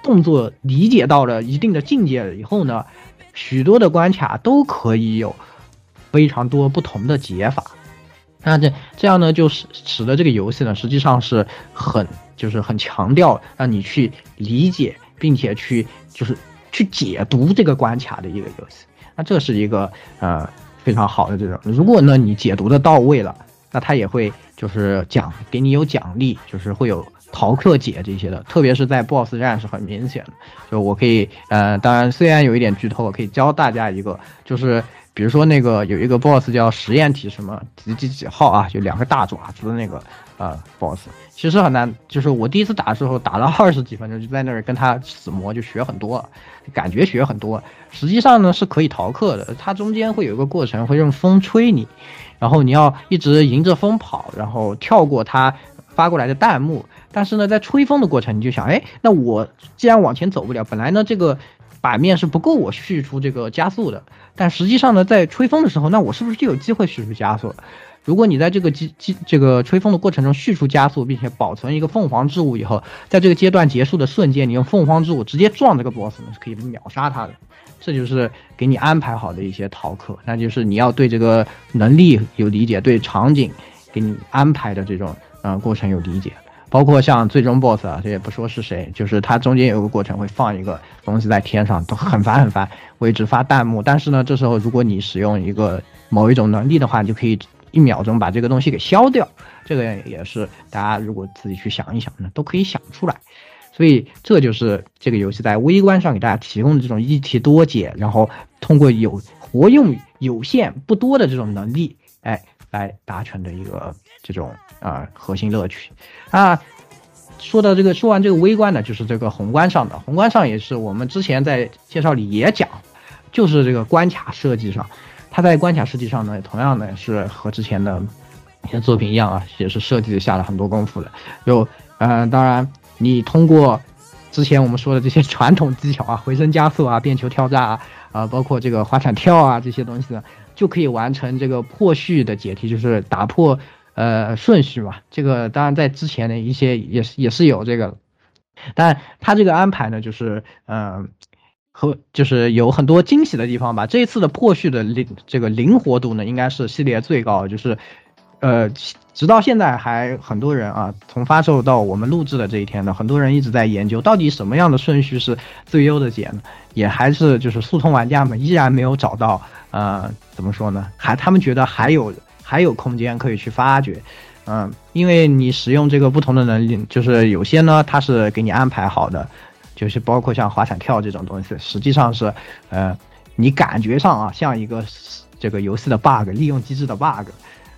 动作理解到了一定的境界以后呢。许多的关卡都可以有非常多不同的解法，那这这样呢，就使使得这个游戏呢，实际上是很就是很强调让你去理解，并且去就是去解读这个关卡的一个游戏。那这是一个呃非常好的这种，如果呢你解读的到位了，那他也会就是奖给你有奖励，就是会有。逃课解这些的，特别是在 BOSS 战是很明显的。就我可以，呃，当然虽然有一点剧透，我可以教大家一个，就是比如说那个有一个 BOSS 叫实验体什么几几几号啊，就两个大爪子的那个呃 BOSS，其实很难。就是我第一次打的时候，打了二十几分钟，就在那儿跟他死磨，就学很多，感觉学很多。实际上呢是可以逃课的，它中间会有一个过程，会用风吹你，然后你要一直迎着风跑，然后跳过它发过来的弹幕。但是呢，在吹风的过程，你就想，哎，那我既然往前走不了，本来呢这个版面是不够我续出这个加速的，但实际上呢，在吹风的时候，那我是不是就有机会续出加速？如果你在这个机机这个吹风的过程中续出加速，并且保存一个凤凰之舞以后，在这个阶段结束的瞬间，你用凤凰之舞直接撞这个 boss 呢，是可以秒杀他的。这就是给你安排好的一些逃课，那就是你要对这个能力有理解，对场景给你安排的这种呃过程有理解。包括像最终 BOSS 啊，这也不说是谁，就是它中间有个过程会放一个东西在天上，都很烦很烦，我一直发弹幕。但是呢，这时候如果你使用一个某一种能力的话，你就可以一秒钟把这个东西给消掉。这个也是大家如果自己去想一想呢，都可以想出来。所以这就是这个游戏在微观上给大家提供的这种一题多解，然后通过有活用有限不多的这种能力，哎，来达成的一个这种啊、核心乐趣啊。说到这个，说完这个微观呢，就是这个宏观上的。宏观上也是我们之前在介绍里也讲，就是这个关卡设计上，它在关卡设计上呢，同样呢是和之前的一些作品一样啊，也是设计下了很多功夫的。就，呃，当然你通过之前我们说的这些传统技巧啊，回声加速啊，变球跳炸啊，啊，包括这个滑铲跳啊这些东西呢，就可以完成这个破序的解题，就是打破呃顺序嘛。这个当然在之前的一些也是也是有这个，但它这个安排呢，就是嗯。和就是有很多惊喜的地方吧。这一次的破序的灵这个灵活度呢，应该是系列最高，就是，呃，直到现在还很多人啊，从发售到我们录制的这一天呢，很多人一直在研究到底什么样的顺序是最优的解呢？也还是就是速通玩家们依然没有找到，呃，怎么说呢？还他们觉得还有还有空间可以去发掘。嗯，因为你使用这个不同的能力，就是有些呢，它是给你安排好的，就是包括像滑铲跳这种东西，实际上是，呃，你感觉上啊像一个这个游戏的 bug，利用机制的 bug，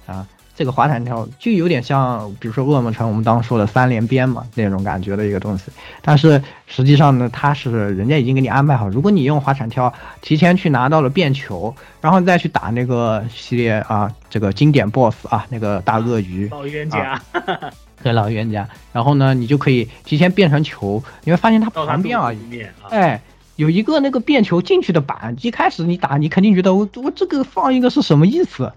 啊，这个滑铲跳就有点像，比如说恶魔城我们当时说的三连鞭嘛那种感觉的一个东西，但是实际上呢，它是人家已经给你安排好，如果你用滑铲跳提前去拿到了变球，然后再去打那个系列啊这个经典 BOSS 啊那个大鳄鱼，老冤家，对老冤家，然后呢，你就可以提前变成球，你会发现它旁边啊哎，有一个那个变球进去的板，一开始你打，你肯定觉得我我这个放一个是什么意思，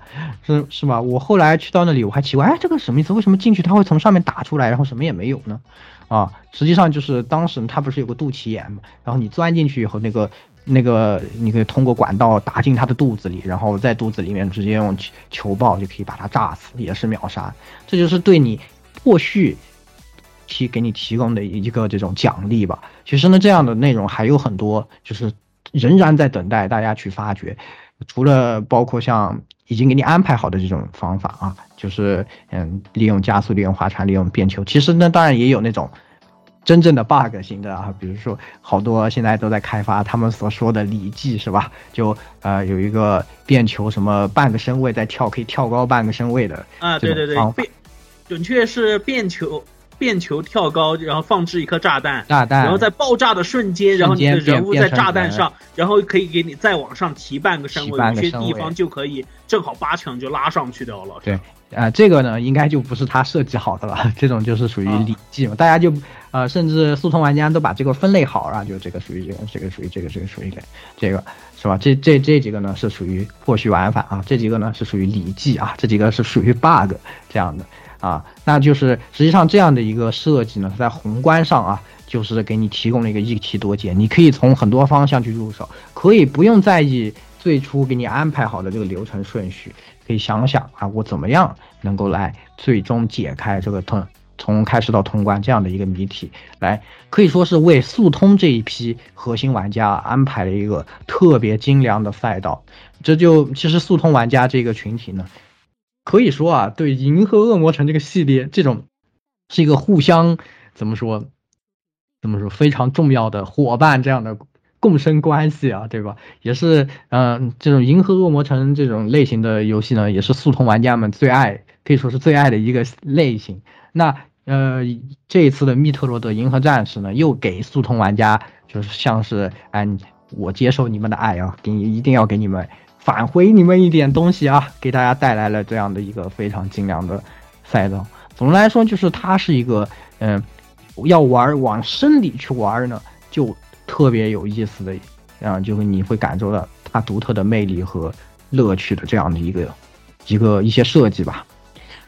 是是吧？我后来去到那里，我还奇怪，哎，这个什么意思？为什么进去它会从上面打出来，然后什么也没有呢？啊，实际上就是当时它不是有个肚脐眼嘛，然后你钻进去以后，那个那个你可以通过管道打进它的肚子里，然后在肚子里面直接用球球爆就可以把它炸死，也是秒杀。这就是对你破序提给你提供的一个这种奖励吧。其实呢，这样的内容还有很多，就是仍然在等待大家去发掘。除了包括像已经给你安排好的这种方法啊，就是嗯，利用加速、利用滑铲、利用变球。其实呢，当然也有那种真正的 bug 型的啊，比如说好多现在都在开发他们所说的礼技是吧？就呃有一个变球什么半个身位再跳，可以跳高半个身位的啊，这对对对准确是变球变球跳高，然后放置一颗炸弹，炸弹，然后在爆炸的瞬间，然后你的人物在炸弹上，然后可以给你再往上提半个身提位，有些地方就可以正好八成就拉上去掉了，对。啊、这个呢，应该就不是他设计好的了，这种就是属于啊礼技嘛。大家就呃，甚至速通玩家都把这个分类好了，就这个属于这个，这个属于这个，这个属于这个，这个是吧？这这这几个呢是属于破序玩法啊，这几个呢是属于礼技啊，这几个是属于 bug 这样的啊。那就是实际上这样的一个设计呢，在宏观上啊，就是给你提供了一个一题多解，你可以从很多方向去入手，可以不用在意最初给你安排好的这个流程顺序。可以想想啊，我怎么样能够来最终解开这个通从开始到通关这样的一个谜题，来可以说是为速通这一批核心玩家安排了一个特别精良的赛道。这就其实速通玩家这个群体呢，可以说啊，对《银河恶魔城》这个系列这种是一个互相怎么说怎么说非常重要的伙伴这样的共生关系啊，对吧？也是，嗯、这种《银河恶魔城》这种类型的游戏呢，也是速通玩家们最爱，可以说是最爱的一个类型。那呃，这一次的密特罗德银河战士呢，又给速通玩家就是像是，哎，我接受你们的爱啊，给你一定要给你们返回你们一点东西啊，给大家带来了这样的一个非常精良的赛道。总的来说，就是它是一个，嗯、要玩往深里去玩呢，就特别有意思的，啊，就是你会感受到它独特的魅力和乐趣的这样的一个一个一些设计吧。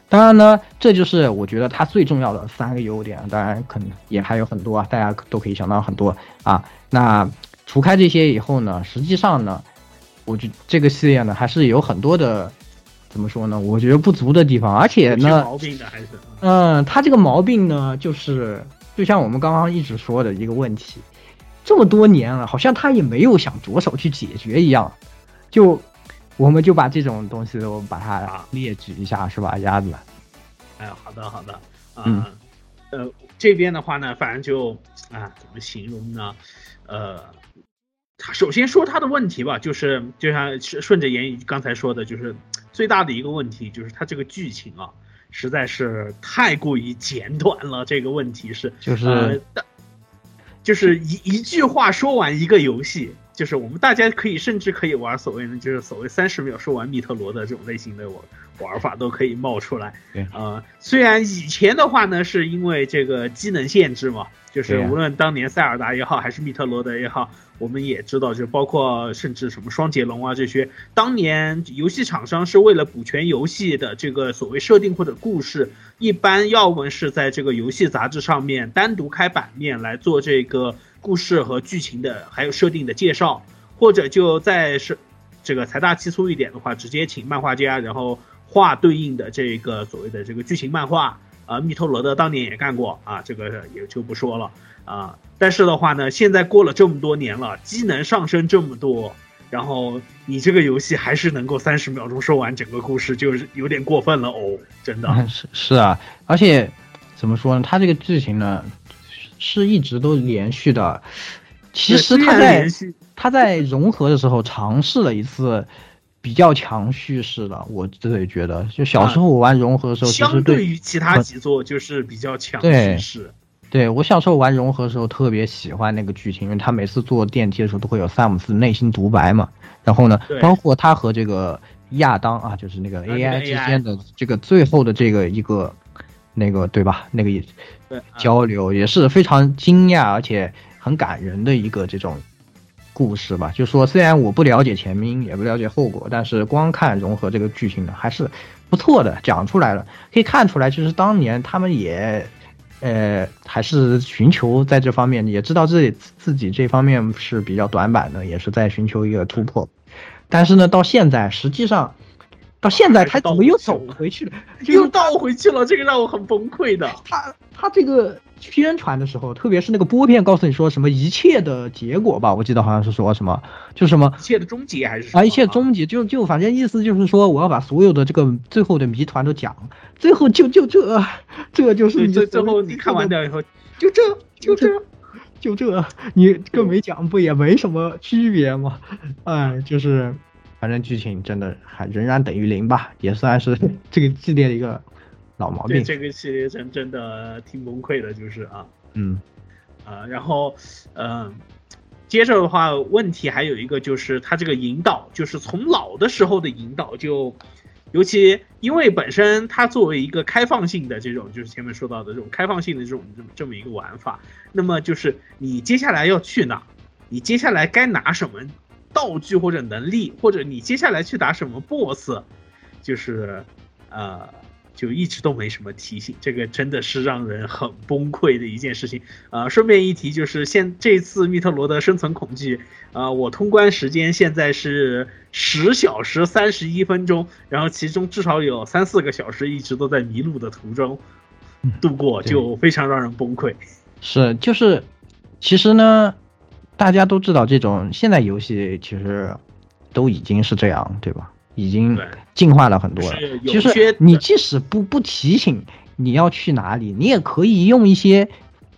当然呢，这就是我觉得它最重要的三个优点。当然，可能也还有很多啊，大家都可以想到很多啊。那除开这些以后呢，实际上呢，我觉这个系列呢还是有很多的怎么说呢？我觉得不足的地方，而且呢，毛病的还是嗯，他这个毛病呢，就是就像我们刚刚一直说的一个问题，这么多年了，好像他也没有想着手去解决一样。就我们就把这种东西都把它啊列举一下，是吧，鸭子？哎，好的好的，啊、嗯呃，这边的话呢，反正就啊，怎么形容呢？呃，他首先说他的问题吧，就是就像顺顺着言语刚才说的，就是最大的一个问题就是他这个剧情啊，实在是太过于简短了。这个问题是，就是、就是一一句话说完一个游戏，就是我们大家可以甚至可以玩所谓的就是所谓三十秒说完密特罗的这种类型的玩玩法都可以冒出来。对呃，虽然以前的话呢，是因为这个机能限制嘛，就是无论当年塞尔达也好，还是密特罗德也好，我们也知道，就包括甚至什么双截龙啊这些，当年游戏厂商是为了补全游戏的这个所谓设定或者故事，一般要么是在这个游戏杂志上面单独开版面来做这个故事和剧情的还有设定的介绍，或者就在是这个财大气粗一点的话，直接请漫画家然后画对应的这个所谓的这个剧情漫画。啊，密特罗德当年也干过啊，这个也就不说了啊。但是的话呢，现在过了这么多年了，机能上升这么多，然后你这个游戏还是能够三十秒钟说完整个故事，就是有点过分了哦，真的。是是啊，而且怎么说呢？它这个剧情呢是一直都连续的。其实对虽然它在连续它在融合的时候尝试了一次比较强叙事的，我自己觉得，就小时候我玩融合的时候，其实相对对于其他几座就是比较强对叙事。对我小时候玩融合的时候特别喜欢那个剧情，因为他每次坐电梯的时候都会有萨姆斯内心独白嘛。然后呢，包括他和这个亚当啊，就是那个 AI 之间的这个最后的这个一个那个对吧？那个也交流也是非常惊讶而且很感人的一个这种故事吧。就说虽然我不了解前因，也不了解后果，但是光看融合这个剧情呢，还是不错的，讲出来了，可以看出来，其实当年他们也。呃，还是寻求在这方面，也知道自己自己这方面是比较短板的，也是在寻求一个突破。但是呢，到现在实际上，到现在他怎么又走回去了？又倒回去了，这个让我很崩溃的。他他这个宣传的时候，特别是那个播片，告诉你说什么一切的结果吧，我记得好像是说什么，就什么一切的终结还是什啊，么一切终结，就就反正意思就是说，我要把所有的这个最后的谜团都讲，最后就就这，这就是对，你最最后你看完掉以后，就这就这就这，你跟没讲不也没什么区别吗？哎，就是反正剧情真的还仍然等于零吧，也算是这个系列的一个老毛对病。这个系列真真的挺崩溃的，就是啊。嗯啊，然后，嗯、接着的话，问题还有一个就是它这个引导，就是从老的时候的引导就，尤其因为本身它作为一个开放性的这种，就是前面说到的这种开放性的这种这么这么一个玩法，那么就是你接下来要去哪，你接下来该拿什么道具或者能力，或者你接下来去打什么 BOSS，就是呃。就一直都没什么提醒，这个真的是让人很崩溃的一件事情。呃，顺便一提，就是现这次密特罗的生存恐惧，呃，我通关时间现在是十小时三十一分钟，然后其中至少有三四个小时一直都在迷路的途中度过，就非常让人崩溃。是就是，其实呢，大家都知道这种现在游戏其实都已经是这样，对吧？已经进化了很多了其实你即使不不提醒你要去哪里，你也可以用一些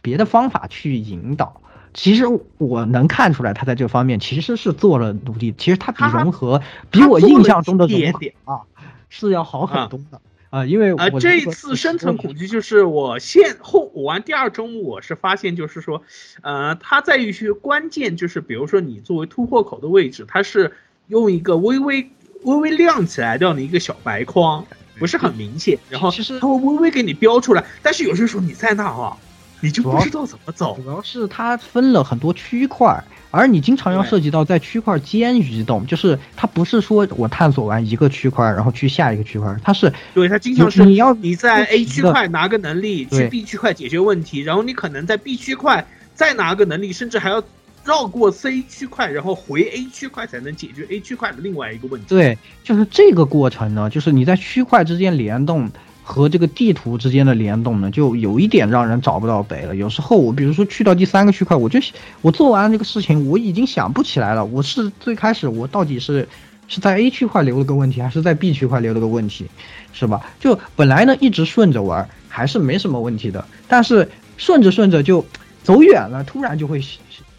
别的方法去引导。其实我能看出来，他在这方面其实是做了努力。其实他比融合，比我印象中的融合一点点啊是要好很多的啊。因为呃，我这一次生存恐惧就是我现后我玩第二周目，我是发现就是说，呃，它在于一些关键，就是比如说你作为突破口的位置，它是用一个微微微微亮起来这样的一个小白框，不是很明显，然后其实它会微微给你标出来，但是有些时候你在那啊，你就不知道怎么走。主要是它分了很多区块，而你经常要涉及到在区块间移动，就是它不是说我探索完一个区块，然后去下一个区块，它是对，它经常是你要你在 A 区块拿个能力，去 B 区块解决问题，然后你可能在 B 区块再拿个能力，甚至还要绕过 C 区块，然后回 A 区块才能解决 A 区块的另外一个问题。对，就是这个过程呢，就是你在区块之间联动和这个地图之间的联动呢，就有一点让人找不到北了。有时候我比如说去到第三个区块，我就我做完这个事情，我已经想不起来了，我是最开始我到底是是在 A 区块留了个问题，还是在 B 区块留了个问题，是吧？就本来呢一直顺着玩，还是没什么问题的，但是顺着顺着就走远了，突然就会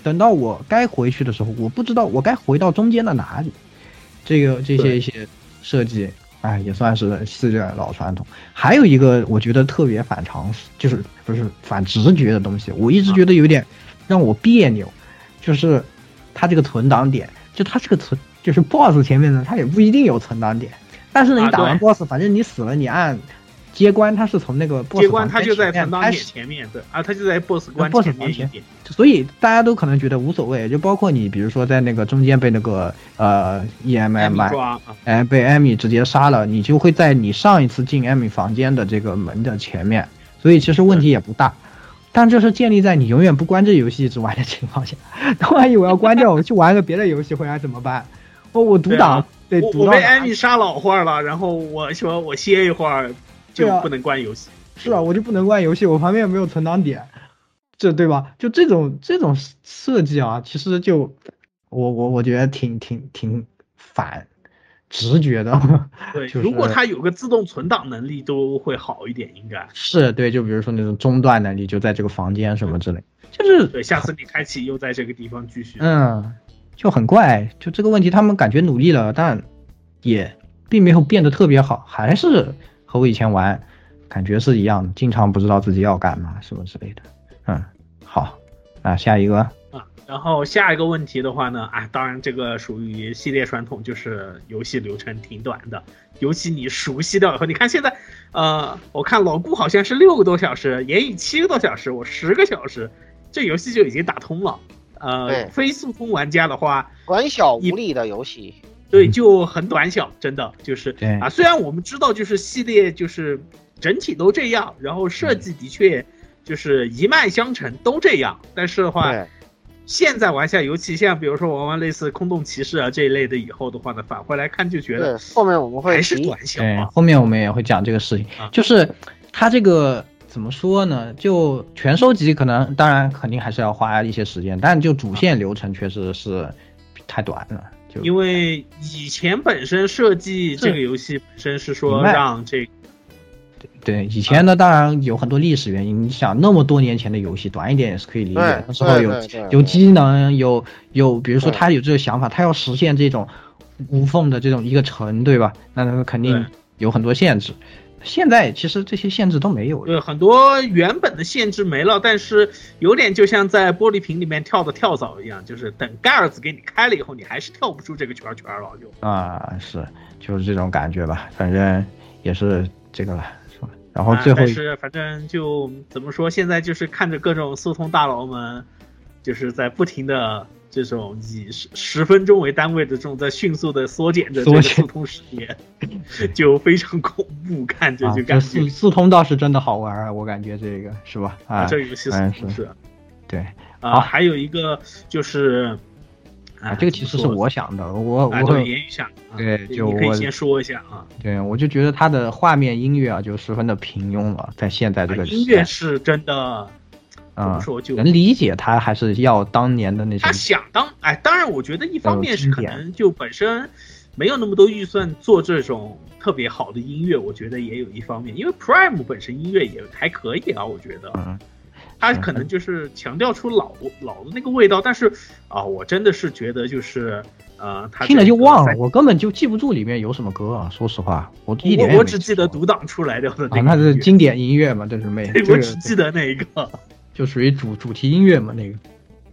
等到我该回去的时候，我不知道我该回到中间的哪里。这个这些一些设计，哎，也算是系列老传统。还有一个我觉得特别反常识，就是不是反直觉的东西，我一直觉得有点让我别扭，就是它这个存档点，就它这个存，就是 BOSS 前面呢，它也不一定有存档点，但是呢，啊你打完 BOSS，反正你死了，你按接关，它是从那个 BOSS 接关它就在房间存档点开始前面，对啊，它就在 BOSS 关 BOSS 前面。所以大家都可能觉得无所谓，就包括你，比如说在那个中间被那个呃 EMM 哎，被艾米直接杀了，你就会在你上一次进艾米房间的这个门的前面，所以其实问题也不大。但这是建立在你永远不关这游戏一直玩的情况下。那万一我要关掉，我去玩个别的游戏回来怎么办？哦，我独挡对啊得我我被艾米杀老会儿了，然后我说我歇一会儿就不能关游戏。是啊，我就不能关游戏，我旁边也没有存档点，这对吧？就这种这种设计啊，其实就我我我觉得挺挺挺反直觉的。对，就是如果它有个自动存档能力，都会好一点，应该。是对，就比如说那种中断能力，就在这个房间什么之类，就是对，下次你开启又在这个地方继续。嗯，就很怪，就这个问题他们感觉努力了，但也并没有变得特别好，还是和我以前玩感觉是一样的，经常不知道自己要干嘛什么之类的。嗯，好，那下一个，啊，然后下一个问题的话呢，啊，当然这个属于系列传统，就是游戏流程挺短的，尤其你熟悉掉以后，你看现在，呃，我看老顾好像是六个多小时，言语七个多小时，我十个小时，这游戏就已经打通了。呃，非速通玩家的话，短小无力的游戏，对，就很短小，真的就是对啊。虽然我们知道，就是系列就是整体都这样，然后设计的确就是一脉相承，都这样，但是的话，对，现在玩下，尤其像比如说玩玩类似空洞骑士啊这一类的以后的话呢，返回来看就觉对得，后面我们会还是，短小啊。后面我们也会讲这个事情啊，就是它这个怎么说呢？就全收集可能当然肯定还是要花一些时间，但就主线流程确实是太短了，就因为以前本身设计这个游戏本身是说让这对，以前呢，当然有很多历史原因。你想那么多年前的游戏，短一点也是可以理解。那时候有有机能，有有，比如说他有这个想法，他要实现这种无缝的这种一个城，对吧？那他肯定有很多限制。现在其实这些限制都没有了。对很多原本的限制没了，但是有点就像在玻璃瓶里面跳的跳蚤一样，就是等盖子给你开了以后，你还是跳不出这个圈圈了，就。啊，是，就是这种感觉吧。反正也是这个了，是吧？然后最后是反正就怎么说，现在就是看着各种速通大佬们，就是在不停的这种以十十分钟为单位的这种在迅速的缩减。着这个速通时间，就非常恐怖，看着啊，就感觉。四通倒是真的好玩啊，我感觉这个是吧？啊，这个游戏嗯是速通是。对。啊，还有一个就是啊，这个其实是我想的，我啊，我对言语想，啊对你就我可以先说一下啊。对，我就觉得它的画面音乐啊，就十分的平庸了，在现在这个啊音乐是真的，怎么啊，说就能理解他还是要当年的那种他想当哎，当然，我觉得一方面是可能就本身没有那么多预算做这种特别好的音乐，我觉得也有一方面，因为 Prime 本身音乐也还可以啊，我觉得嗯，他可能就是强调出老老的那个味道，但是啊，我真的是觉得就是呃，他听了就忘了，我根本就记不住里面有什么歌啊，说实话，我一点我我只记得独挡出来的那啊，个那是经典音乐嘛，这是没，对这个我只记得那一个。就属于主主题音乐嘛，那个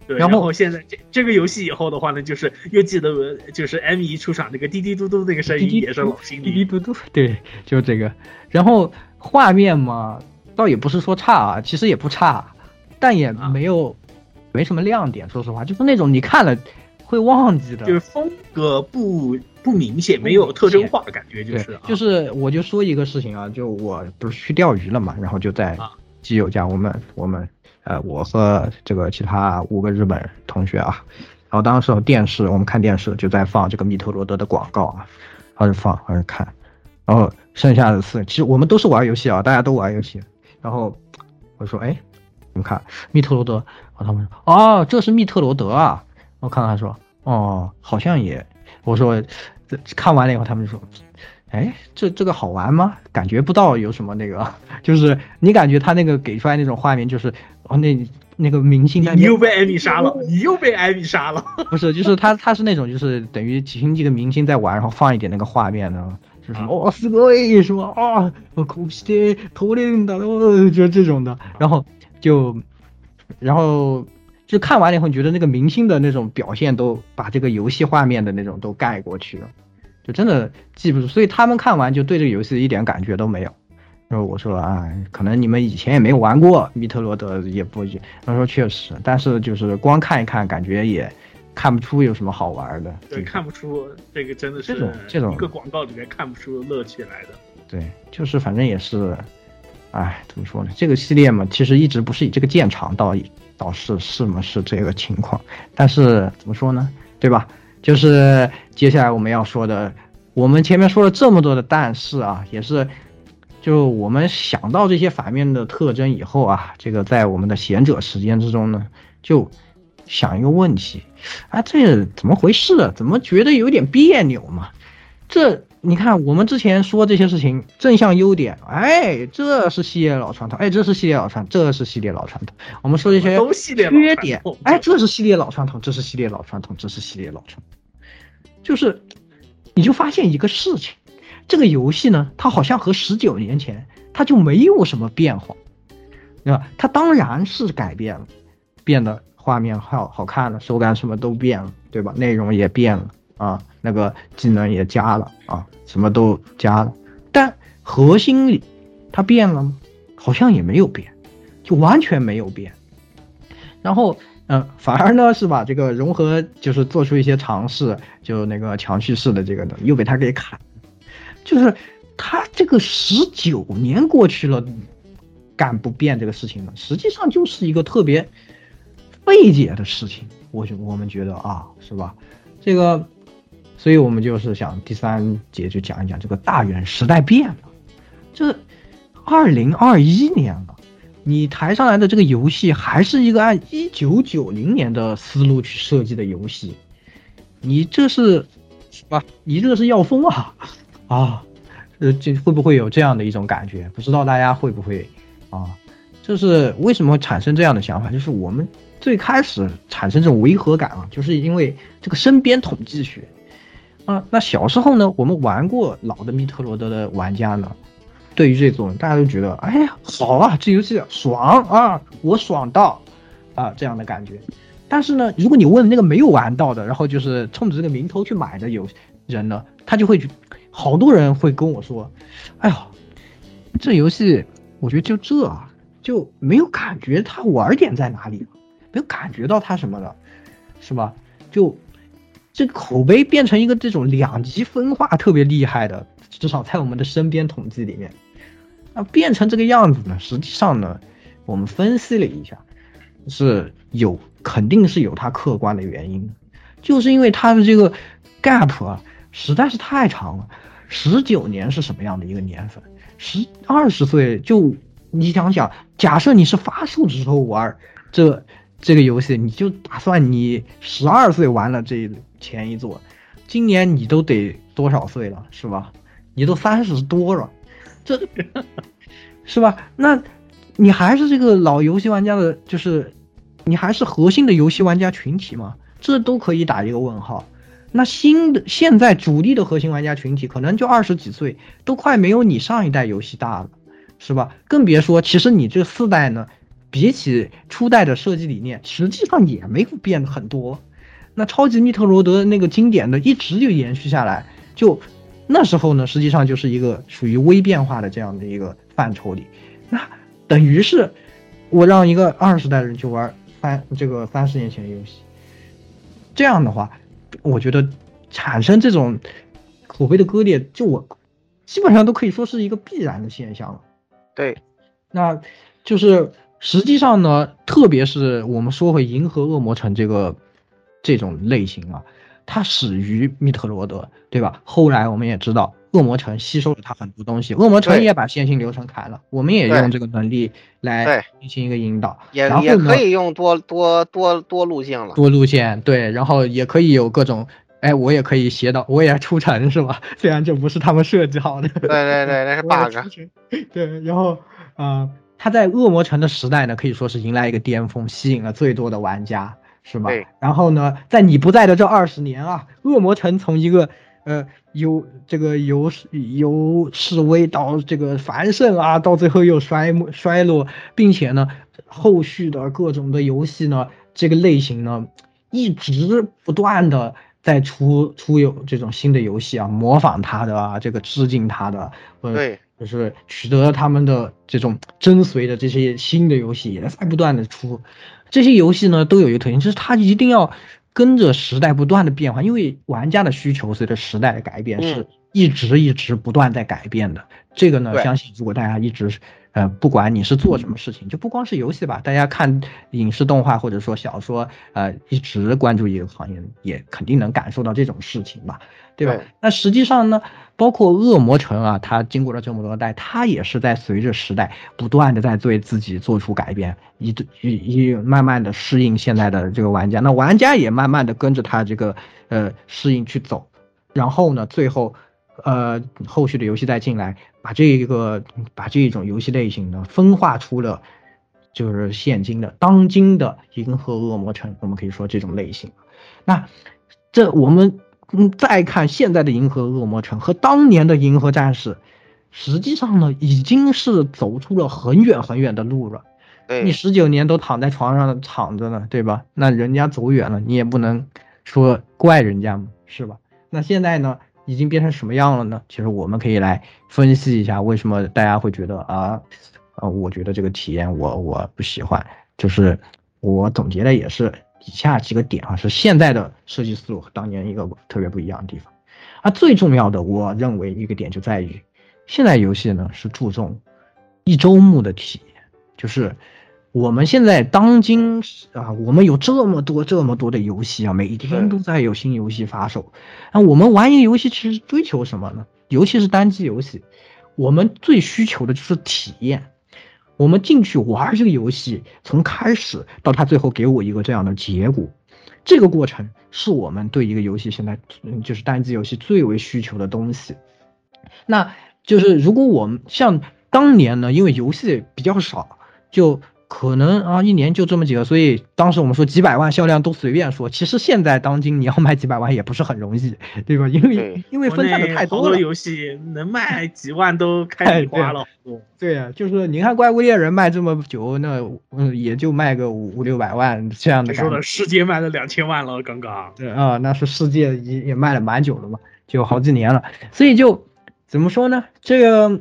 对，然后现在这这个游戏以后的话呢，就是又记得就是 M 一出场那个滴滴嘟嘟那个声音也是老心里。滴滴嘟嘟，对，就这个。然后画面嘛，倒也不是说差啊，其实也不差，但也啊没有、没什么亮点。说实话，就是那种你看了会忘记的。就是风格不不明显，没有特征化的，感觉就，是啊就是我就说一个事情啊，就我不是去钓鱼了嘛，然后就在啊基友家，我们我们呃，我和这个其他五个日本同学啊，然后当时电视，我们看电视就在放这个密特罗德的广告啊，开始放开始看，然后剩下的四，其实我们都是玩游戏啊，大家都玩游戏，然后我说，哎，你们看密特罗德，然后他们说，哦，这是密特罗德啊，我看看说，哦，好像也，我说，这看完了以后，他们就说。哎，这这个好玩吗？感觉不到有什么那个，就是你感觉他那个给出来那种画面，就是哦那那个明星在你又被艾米杀了，你又被艾米杀了。不是，就是他他是那种就是等于请几个明星在玩，然后放一点那个画面呢，就是哦すごい是吧？啊，こうして通れるんだろ，就这种的，然后就然后就看完了以后，你觉得那个明星的那种表现都把这个游戏画面的那种都盖过去了。 就真的记不住，所以他们看完就对这个游戏一点感觉都没有。然后我说啊，可能你们以前也没有玩过密特罗德，也不。他说确实，但是就是光看一看，感觉也看不出有什么好玩的。对，看不出这个真的是这种这种一个广告里面看不出乐趣来的。对，就是反正也是，哎，怎么说呢？这个系列嘛，其实一直不是以这个见长，倒倒是是嘛是这个情况。但是怎么说呢？对吧？就是接下来我们要说的，我们前面说了这么多的但是啊，也是，就我们想到这些反面的特征以后啊，这个在我们的贤者时间之中呢，就想一个问题，啊，这怎么回事？怎么觉得有点别扭嘛？这你看，我们之前说这些事情，正向优点，哎，这是系列老传统，哎，这是系列老传，这是系列老传统。我们说这些都系列缺点，哎，这是系列老传统，这是系列老传统，这是系列老传统。就是，你就发现一个事情，这个游戏呢，它好像和十九年前它就没有什么变化，对吧？它当然是改变了，变得画面好好看了，手感什么都变了，对吧？内容也变了啊，那个技能也加了啊，什么都加了，但核心里它变了吗？好像也没有变，就完全没有变，然后。嗯，反而呢是把这个融合，就是做出一些尝试，就那个强叙事的这个呢，又被他给砍。就是他这个十九年过去了，敢不变这个事情呢？实际上就是一个特别费解的事情。我觉我们觉得啊，是吧？这个，所以我们就是想第三节就讲一讲这个大元时代变了，这二零二一年了。你抬上来的这个游戏还是一个按一九九零年的思路去设计的游戏，你这是，啊？你这是要疯啊！啊，呃，这会不会有这样的一种感觉？不知道大家会不会啊？就是为什么产生这样的想法？就是我们最开始产生这种违和感啊，就是因为这个身边统计学啊。那小时候呢，我们玩过老的密特罗德的玩家呢。对于这种，大家都觉得，哎呀，好啊，这游戏爽啊，我爽到，啊，这样的感觉。但是呢，如果你问那个没有玩到的，然后就是冲着这个名头去买的有人呢，他就会，好多人会跟我说，哎呀，这游戏我觉得就这啊，就没有感觉它玩点在哪里，没有感觉到它什么的，是吧？就这口碑变成一个这种两极分化特别厉害的。至少在我们的身边统计里面，变成这个样子呢？实际上呢，我们分析了一下，是有肯定是有它客观的原因，就是因为它的这个 gap 啊实在是太长了。十九年是什么样的一个年份？十二十岁就你想想，假设你是发售的时候玩这这个游戏，你就打算你十二岁玩了这前一座，今年你都得多少岁了，是吧？你都三十多了，这，是吧？那，你还是这个老游戏玩家的，就是，你还是核心的游戏玩家群体吗？这都可以打一个问号。那新的现在主力的核心玩家群体可能就二十几岁，都快没有你上一代游戏大了，是吧？更别说，其实你这四代呢，比起初代的设计理念，实际上也没有变很多。那超级密特罗德那个经典的一直就延续下来，就。那时候呢，实际上就是一个属于微变化的这样的一个范畴里，那等于是我让一个二十代人去玩三这个三十年前的游戏，这样的话，我觉得产生这种口碑的割裂，就我基本上都可以说是一个必然的现象了。对，那就是实际上呢，特别是我们说回《银河恶魔城》这个这种类型啊，它始于密特罗德，对吧？后来我们也知道，恶魔城吸收了它很多东西，恶魔城也把线性流程砍了，我们也用这个能力来进行一个引导，也也可以用多多多多路径了。多路线，对，然后也可以有各种，哎，我也可以写到，我也出城是吧？虽然这不是他们设计好的，对对对，那是 bug 对，然后啊、呃他在恶魔城的时代呢，可以说是迎来一个巅峰，吸引了最多的玩家，是吧？然后呢，在你不在的这二十年啊，恶魔城从一个呃由这个由由示威到这个繁盛啊，到最后又衰衰落，并且呢，后续的各种的游戏呢，这个类型呢，一直不断的在出出有这种新的游戏啊，模仿它的啊，这个致敬它的，呃，对，就是取得他们的这种跟随的这些新的游戏也在不断的出，这些游戏呢都有一个特性，就是它一定要跟着时代不断的变化，因为玩家的需求随着时代的改变嗯是一直一直不断在改变的。这个呢，相信如果大家一直呃，不管你是做什么事情，就不光是游戏吧，大家看影视动画或者说小说，呃，一直关注一个行业，也肯定能感受到这种事情吧，对吧？对那实际上呢，包括恶魔城啊，它经过了这么多代，它也是在随着时代不断的在对自己做出改变，一一一慢慢的适应现在的这个玩家，那玩家也慢慢的跟着它这个呃适应去走，然后呢，最后。呃，后续的游戏再进来，把这一个把这一种游戏类型呢分化出了，就是现今的当今的银河恶魔城，我们可以说这种类型。那这我们嗯再看现在的银河恶魔城和当年的银河战士，实际上呢已经是走出了很远很远的路了。你对，十九年都躺在床上躺着呢，对吧？那人家走远了，你也不能说怪人家嘛，是吧？那现在呢，已经变成什么样了呢？其实我们可以来分析一下，为什么大家会觉得啊，啊，我觉得这个体验我我不喜欢。就是我总结的也是以下几个点啊，是现在的设计思路和当年一个特别不一样的地方。啊，最重要的，我认为一个点就在于，现在游戏呢是注重一周目的体验，就是我们现在当今啊，我们有这么多这么多的游戏啊，每一天都在有新游戏发售。那我们玩一个游戏，其实追求什么呢？尤其是单机游戏，我们最需求的就是体验。我们进去玩这个游戏，从开始到他最后给我一个这样的结果，这个过程是我们对一个游戏现在就是单机游戏最为需求的东西。那就是如果我们像当年呢，因为游戏比较少，就可能啊一年就这么几个，所以当时我们说几百万销量都随便说。其实现在当今你要卖几百万也不是很容易，对吧？因为因为分散的太多了。好多游戏能卖几万都开米花了。对呀、就是你看《怪物猎人》卖这么久，那嗯也就卖个五五六百万这样的感觉你说的。世界卖了两千万了，刚刚。对啊，那是世界也也卖了蛮久了嘛，就好几年了，所以就怎么说呢？这个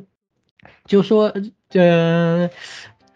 就说呃，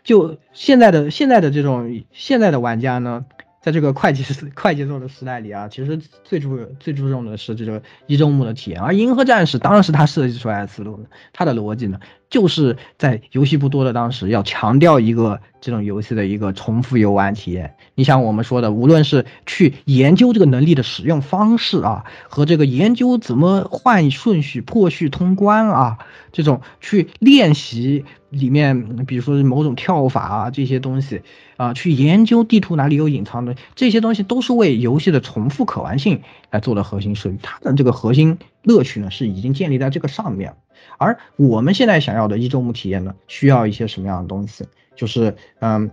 就现在的现在的这种现在的玩家呢，在这个快节奏 快节奏的时代里啊，其实最注最注重的是这个一周目的体验，而《银河战士》当然是他设计出来的思路呢，它的逻辑呢，就是在游戏不多的当时，要强调一个这种游戏的一个重复游玩体验。你像我们说的，无论是去研究这个能力的使用方式啊，和这个研究怎么换顺序、破序通关啊，这种去练习里面，比如说某种跳法啊这些东西啊，去研究地图哪里有隐藏的这些东西，都是为游戏的重复可玩性来做的核心设计。它的这个核心乐趣呢，是已经建立在这个上面。而我们现在想要的一周目体验呢，需要一些什么样的东西？就是嗯，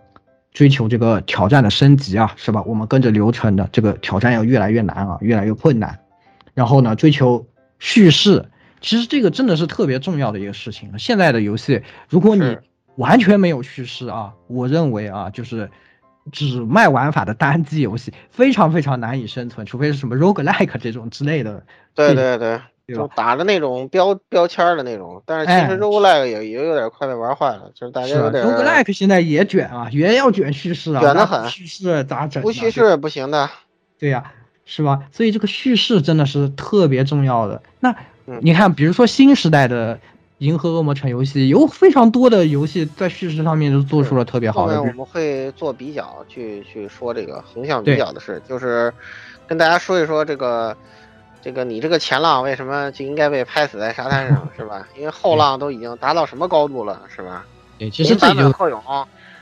追求这个挑战的升级啊，是吧？我们跟着流程的这个挑战要越来越难啊，越来越困难。然后呢，追求叙事，其实这个真的是特别重要的一个事情。现在的游戏，如果你完全没有叙事啊，我认为啊，就是只卖玩法的单机游戏，非常非常难以生存，除非是什么 roguelike 这种之类的。对对对？就打着那种标标签儿的那种，但是其哎实 roguelike 也也有点快被玩坏了，就是大家有点，roguelike 现在也卷啊，也要卷叙事啊，卷得很叙事咋整啊？不叙事不行的。对呀、是吧？所以这个叙事真的是特别重要的。那嗯你看，比如说新时代的银河恶魔城游戏有非常多的游戏在叙事上面都做出了特别好的后面我们会做比较，去去说这个横向比较的事，就是跟大家说一说这个这个你这个前浪为什么就应该被拍死在沙滩上，是吧？因为后浪都已经达到什么高度了，是吧？对，其实这里就贺勇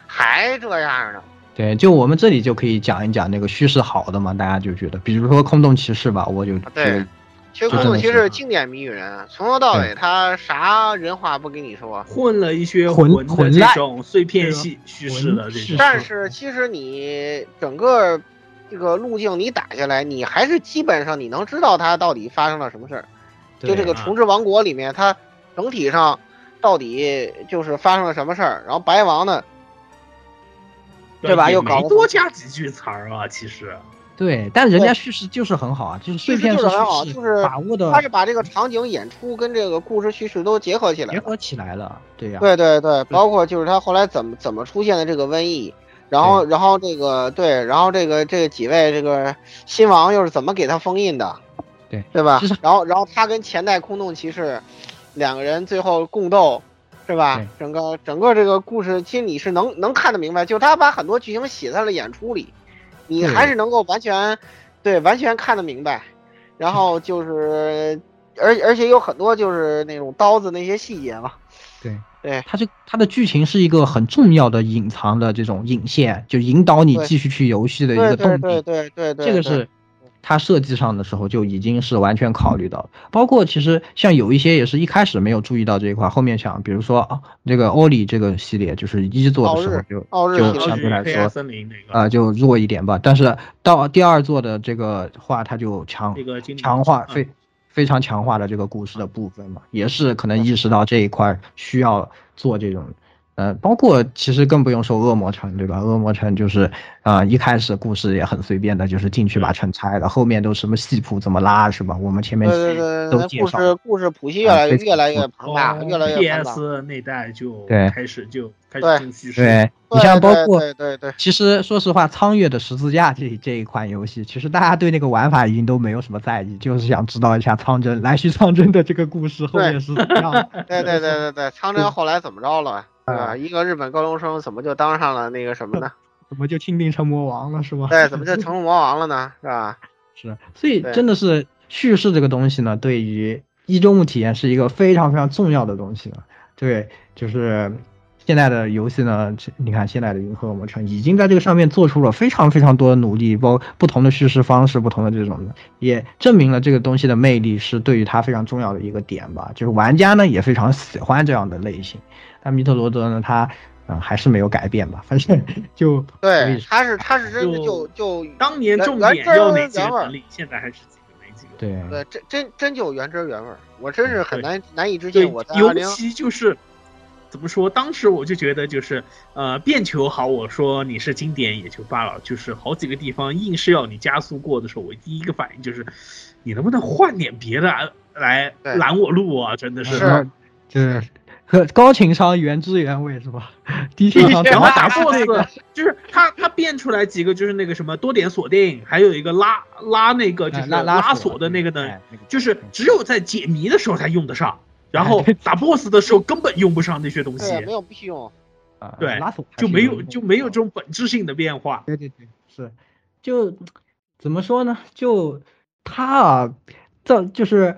还这样呢。对，就我们这里就可以讲一讲那个叙事好的嘛，大家就觉得，比如说空洞骑士吧，我就对。其实空洞骑士经典谜语人，从头到尾他啥人话不跟你说，混了一些混混这种碎片系叙事的这种。但是其实你整个这个路径你打下来，你还是基本上你能知道它到底发生了什么事儿。就这个重置王国里面，它整体上到底就是发生了什么事儿。然后白王呢？对吧？又搞多加几句词儿啊，其实。对，但人家叙事就是很好啊，就是碎片是很好，就是把握的。他是把这个场景演出跟这个故事叙事都结合起来，结合起来了。对呀。对对对，包括就是他后来怎么怎么出现的这个瘟疫，然后然后这个对，然后这个这几位这个新王又是怎么给他封印的？对对吧？然后然后他跟前代空洞骑士两个人最后共斗。是吧？整个整个这个故事，其实你是能能看得明白，就他把很多剧情写在了演出里，你还是能够完全，对，完全看得明白。然后就是，而而且有很多就是那种刀子那些细节嘛。对对，它这它的剧情是一个很重要的隐藏的这种引线，就引导你继续去游戏的一个动力。对对对对，这个是。它设计上的时候就已经是完全考虑到，包括其实像有一些也是一开始没有注意到这一块，后面想，比如说啊，这个奥里这个系列就是一做的时候就就相对来说啊就弱一点吧，但是到第二做的这个话，它就强强化非非常强化的这个故事的部分嘛，也是可能意识到这一块需要做这种。呃，包括其实更不用说恶魔城，对吧？恶魔城就是啊，一开始故事也很随便的，就是进去把城拆了，后面都什么戏谱怎么拉，是吧？我们前面对对对都介绍。故事故事谱系越来越越来越庞大，越来越庞大。PS 那代就开始就开始进叙事。对，你像包括对对对，其实说实话，苍月的十字架这这一款游戏，其实大家对那个玩法已经都没有什么在意，就是想知道一下苍真来续苍真的这个故事后面是怎么样。对对对对对，苍真后来怎么着了？啊，一个日本高中生怎么就当上了那个什么呢？怎么就钦定成魔王了，是吧？对，怎么就成魔王了呢？是吧？是，所以真的是叙事这个东西呢，对于一周目体验是一个非常非常重要的东西了。对，就是。现在的游戏呢，你看现在的《银河恶魔城》已经在这个上面做出了非常非常多的努力，包不同的叙事方式，不同的这种的，也证明了这个东西的魅力是对于它非常重要的一个点吧。就是玩家呢也非常喜欢这样的类型。但米特罗德呢，他嗯还是没有改变吧，反正就对，他是他是真的就就当年重点要哪几个能力，现在还是几个没几个。对对，真真真就原汁原味儿，我真是很难难以置信。我在尤其就是。怎么说？当时我就觉得，就是呃，变球好，我说你是经典也就罢了，就是好几个地方硬是要你加速过的时候，我第一个反应就是，你能不能换点别的来拦我路啊？真的是，就是和高情商原汁原味是吧？低情商，然后打 boss，就是他他变出来几个，就是那个什么多点锁定，还有一个拉拉那个就是拉锁的那个呢，就是只有在解谜的时候才用得上。然后 打 boss 的时候根本用不上那些东西，没有必须用，啊，对，就没有就没有这种本质性的变化。对对对，是，就怎么说呢？就他啊，这就是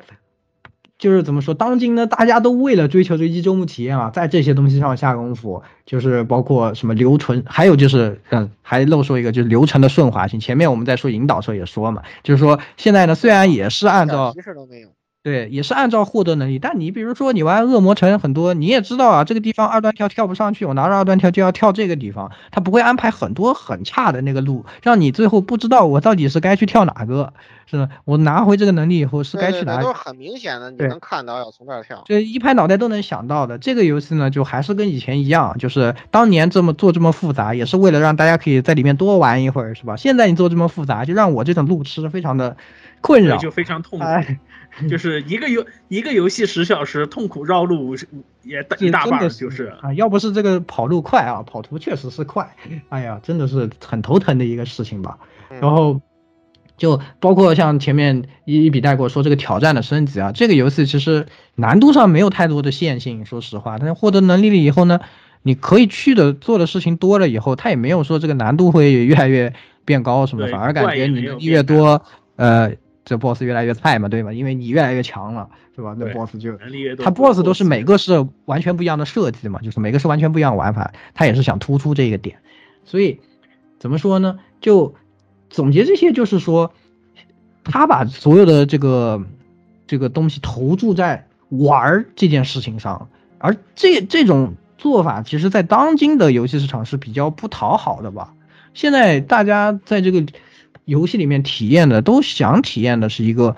就是怎么说？当今呢，大家都为了追求这一周目体验啊，在这些东西上下功夫，就是包括什么流程，还有就是嗯，还漏说一个，就是流程的顺滑性。前面我们在说引导时候也说嘛，就是说现在呢，虽然也是按照提示都没有。对，也是按照获得能力，但你比如说你玩恶魔城很多，你也知道啊，这个地方二段跳跳不上去，我拿着二段跳就要跳这个地方，他不会安排很多很差的那个路，让你最后不知道我到底是该去跳哪个，是吧？我拿回这个能力以后是该去哪里？都是很明显的，你能看到要从这儿跳，这一拍脑袋都能想到的。这个游戏呢，就还是跟以前一样，就是当年这么做这么复杂，也是为了让大家可以在里面多玩一会儿，是吧？现在你做这么复杂，就让我这种路痴非常的困扰，就非常痛苦。就是一个游一个游戏十小时，痛苦绕路也一大半，就是啊，要不是这个跑路快啊，跑图确实是快，哎呀，真的是很头疼的一个事情吧。然后，就包括像前面一一笔带过说这个挑战的升级啊，这个游戏其实难度上没有太多的线性，说实话，但是获得能力了以后呢，你可以去的做的事情多了以后，它也没有说这个难度会越来越变高什么，反而感觉你越多，呃，这 boss 越来越菜嘛，对吧？因为你越来越强了，是吧？那 boss 就能力越多，它 boss 都是每个是完全不一样的设计嘛，就是每个是完全不一样的玩法，他也是想突出这个点。所以怎么说呢？就总结这些，就是说，他把所有的这个这个东西投注在玩儿这件事情上，而这这种做法，其实在当今的游戏市场是比较不讨好的吧。现在大家在这个游戏里面体验的，都想体验的是一个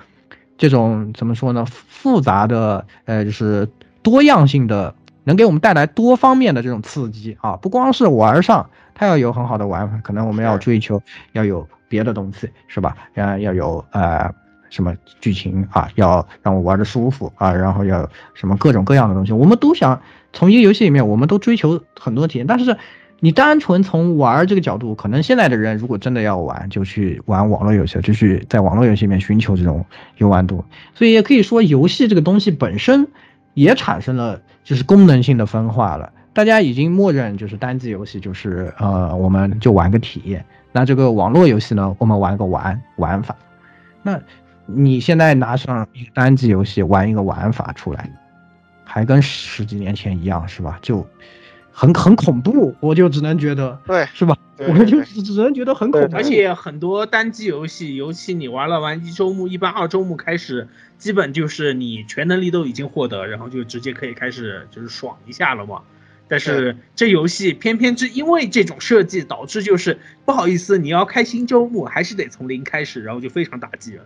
这种怎么说呢？复杂的，呃，就是多样性的，能给我们带来多方面的这种刺激啊！不光是玩上，它要有很好的玩法，可能我们要追求要有别的东西，是吧？呃，要有呃什么剧情啊，要让我玩的舒服啊，然后要什么各种各样的东西，我们都想从一个游戏里面，我们都追求很多体验，但是。你单纯从玩这个角度，可能现在的人如果真的要玩，就去玩网络游戏，就去在网络游戏里面寻求这种游玩度。所以也可以说，游戏这个东西本身也产生了就是功能性的分化了。大家已经默认就是单机游戏就是呃，我们就玩个体验。那这个网络游戏呢，我们玩个玩玩法。那你现在拿上一个单机游戏玩一个玩法出来，还跟十几年前一样是吧？就很很恐怖，我就只能觉得对，是吧？对我就只只能觉得很恐怖。而且很多单机游戏，尤其你玩了玩一周目，一般二周目开始，基本就是你全能力都已经获得，然后就直接可以开始就是爽一下了嘛。但是这游戏偏偏是因为这种设计，导致就是不好意思，你要开新周目，还是得从零开始，然后就非常打击人。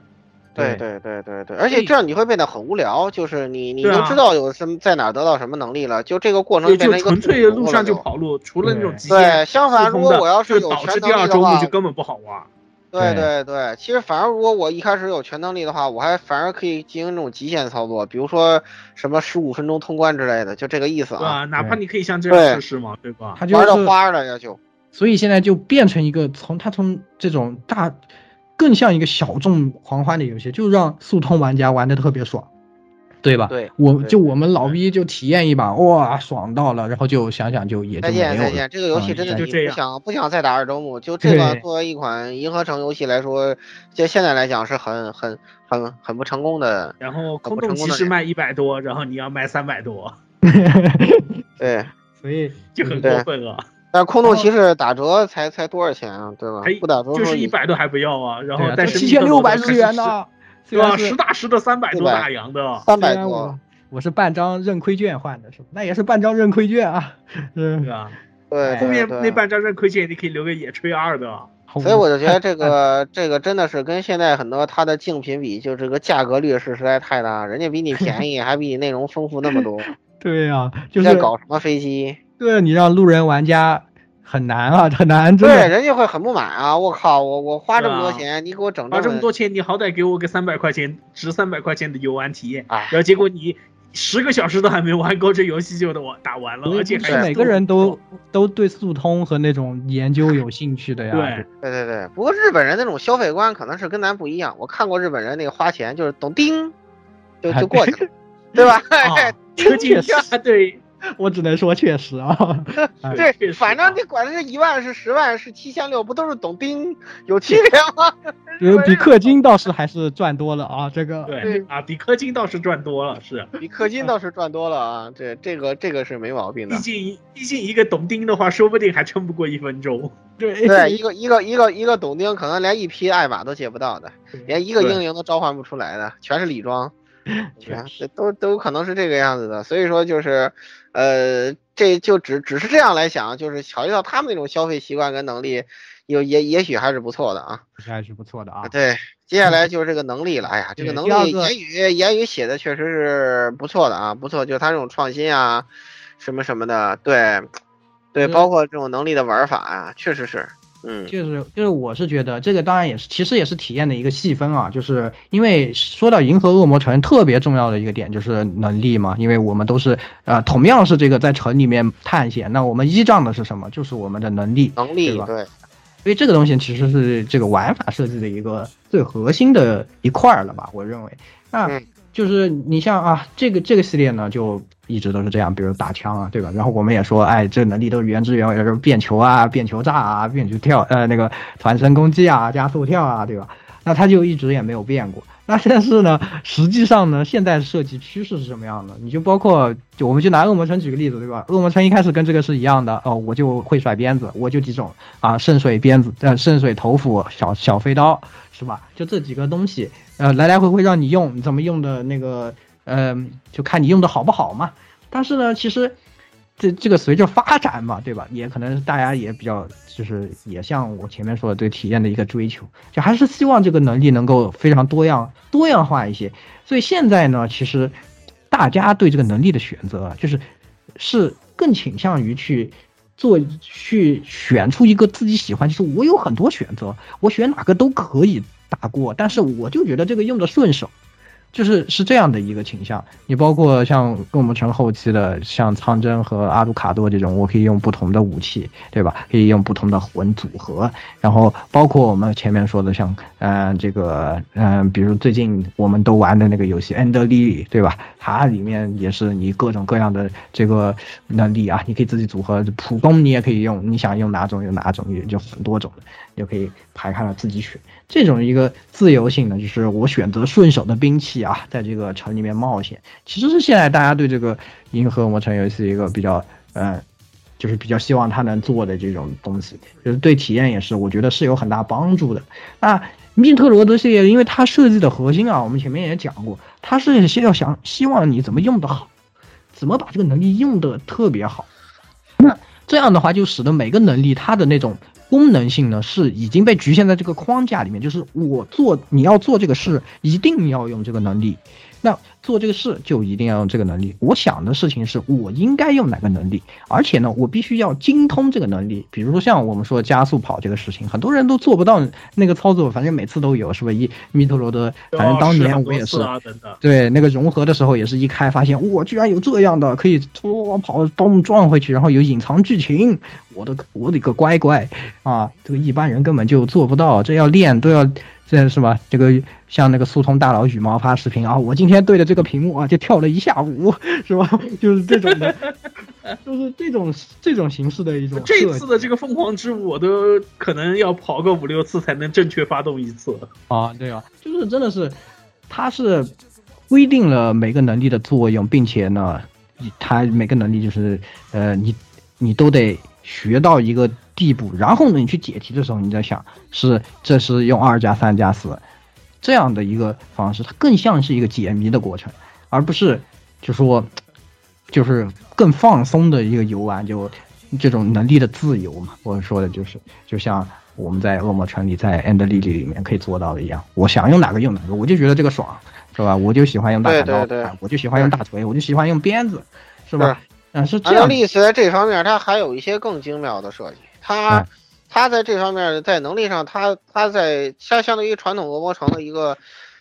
对对对对对，而且这样你会变得很无聊，就是你你都知道有什么在哪儿得到什么能力了，就这个过程对，就变成一个纯粹路上就跑。路，除了那种极限对，相反，如果我要是有全能力的话就，根本不好玩。对对对对，其实反而如果我一开始有全能力的话，我还反而可以进行那种极限操作，比如说什么十五分钟通关之类的，就这个意思啊。哪怕你可以像这对样试试嘛，对吧？他就玩的是花了呀就。所以现在就变成一个从他从这种大，更像一个小众狂欢的游戏，就让速通玩家玩的特别爽，对吧？对我就我们老逼就体验一把，哇，爽到了，然后就想想就也就再没有了。见再见，这个游戏嗯真的就这样想不想再打二周目？就这个作为一款银河城游戏来说，就现在来讲是很很很很不成功的。然后空不洞骑士卖一百多，然后你要卖三百多，对，所以就很过分了。但空洞骑士打折才才多少钱啊？对吧？不打折就是一百都还不要啊，然后七千六百日元呢，对吧？实打实的三百多大洋的，三百多。我是半张认亏券换的，是吧？那也是半张认亏券啊，嗯对，吧？对，后面那半张认亏券你可以留给野炊二的。所以我就觉得这个这个真的是跟现在很多它的竞品比，就这个价格劣势实在太大，人家比你便宜，还比你内容丰富那么多，对呀、就在搞什么飞机？对你让路人玩家很难啊，很难，真对，人家会很不满啊！我靠，我我花这么多钱，你给我整花这么么多钱，你好歹给我个三百块钱，值三百块钱的游玩体验，哎然后结果你十个小时都还没玩够，这游戏就我打完了，而且还是每个人都都对速通和那种研究有兴趣的呀。对，对对对，不过日本人那种消费观可能是跟咱不一样。我看过日本人那个花钱就是咚叮，就就过去了，对吧？啊，氪金啊，对，我只能说确实啊。对，反正你管它是一万是十万是七千六，不都是懂丁有区别吗？呃比氪金倒是还是赚多了啊，这个。对对啊，比氪金倒是赚多了，是，比氪金倒是赚多了啊，这这个这个是没毛病的毕。竟毕竟一个懂丁的话，说不定还撑不过一分钟。对对，一个一个一个一个懂丁，可能连一匹艾玛都借不到的，连一个对英灵都召唤不出来的，全是礼装，确啊这都都有可能是这个样子的。所以说就是，呃，这就只只是这样来想，就是考虑到他们那种消费习惯跟能力，有也也许还是不错的啊。还是不错的啊。对，接下来就是这个能力了。哎呀，这个能力言语言语写的确实是不错的啊，不错，就是他这种创新啊，什么什么的，对，对，嗯包括这种能力的玩法啊，确实是，嗯。就是就是，我是觉得这个当然也是，其实也是体验的一个细分啊。就是因为说到银河恶魔城，特别重要的一个点就是能力嘛。因为我们都是呃，同样是这个在城里面探险，那我们依仗的是什么？就是我们的能力。能力对吧对所以这个东西其实是这个玩法设计的一个最核心的一块儿了吧？我认为，那嗯就是你像啊，这个这个系列呢，就一直都是这样，比如打枪啊，对吧？然后我们也说，哎，这能力都是原汁原味，就是变球啊、变球炸啊、变球跳，呃，那个团身攻击啊、加速跳啊，对吧？那它就一直也没有变过。那但是呢，实际上呢，现在设计趋势是什么样的？你就包括，就我们就拿恶魔城举个例子，对吧？恶魔城一开始跟这个是一样的，哦，我就会甩鞭子，我就几种啊，圣水鞭子，呃，圣水头斧、小小飞刀，是吧？就这几个东西，呃，来来回回让你用，你怎么用的那个，嗯、就看你用的好不好嘛。但是呢，其实这这个随着发展嘛，对吧？也可能大家也比较，就是也像我前面说的对体验的一个追求，就还是希望这个能力能够非常多样多样化一些。所以现在呢，其实大家对这个能力的选择，就是是更倾向于去做去选出一个自己喜欢，就是我有很多选择，我选哪个都可以打过，但是我就觉得这个用的顺手。就是是这样的一个倾向，你包括像恶魔城后期的像苍真和阿鲁卡多这种，我可以用不同的武器，对吧？可以用不同的魂组合，然后包括我们前面说的像，嗯、这个，嗯、比如最近我们都玩的那个游戏《End 利》，对吧？它里面也是你各种各样的这个能力啊，你可以自己组合，普攻你也可以用，你想用哪种有哪种，也就很多种，就可以排开了自己选。这种一个自由性呢，就是我选择顺手的兵器啊，在这个城里面冒险，其实是现在大家对这个《银河魔城》游戏一个比较，呃，就是比较希望它能做的这种东西，就是对体验也是，我觉得是有很大帮助的。那密特罗德系列，因为它设计的核心啊，我们前面也讲过，它是先要想希望你怎么用的好，怎么把这个能力用的特别好。那这样的话，就使得每个能力它的那种功能性呢，是已经被局限在这个框架里面，就是我做你要做这个事，一定要用这个能力。那做这个事就一定要用这个能力。我想的事情是我应该用哪个能力，而且呢，我必须要精通这个能力。比如说像我们说加速跑这个事情，很多人都做不到那个操作，反正每次都有，是吧？一密特罗德，反正当年我也是。对那个融合的时候，也是一开发现，哇，居然有这样的，可以突跑咚撞回去，然后有隐藏剧情，我的我的个乖乖啊！这个一般人根本就做不到，这要练都要，这是吧？这个像那个速通大佬羽毛发视频啊，我今天对着这个屏幕啊就跳了一下午，是吧？就是这种的，就是这种这种形式的一种这次的这个凤凰之舞，我都可能要跑个五六次才能正确发动一次。啊，对啊，就是真的是，它是规定了每个能力的作用，并且呢，它每个能力就是呃，你你都得学到一个地步，然后呢，你去解题的时候，你在想是这是用二加三加四这样的一个方式，它更像是一个解谜的过程，而不是就说就是更放松的一个游玩，就这种能力的自由嘛。我说的就是，就像我们在恶魔城里，在 End 莉莉里面可以做到的一样，我想用哪个用哪个，我就觉得这个爽，是吧？我就喜欢用大砍刀，对对对我就喜欢用大锤，我就喜欢用鞭子，是吧？嗯，是这样。利斯在这方面，它还有一些更精妙的设计。它哎它在这方面在能力上，他他在相相对于传统恶魔城的一个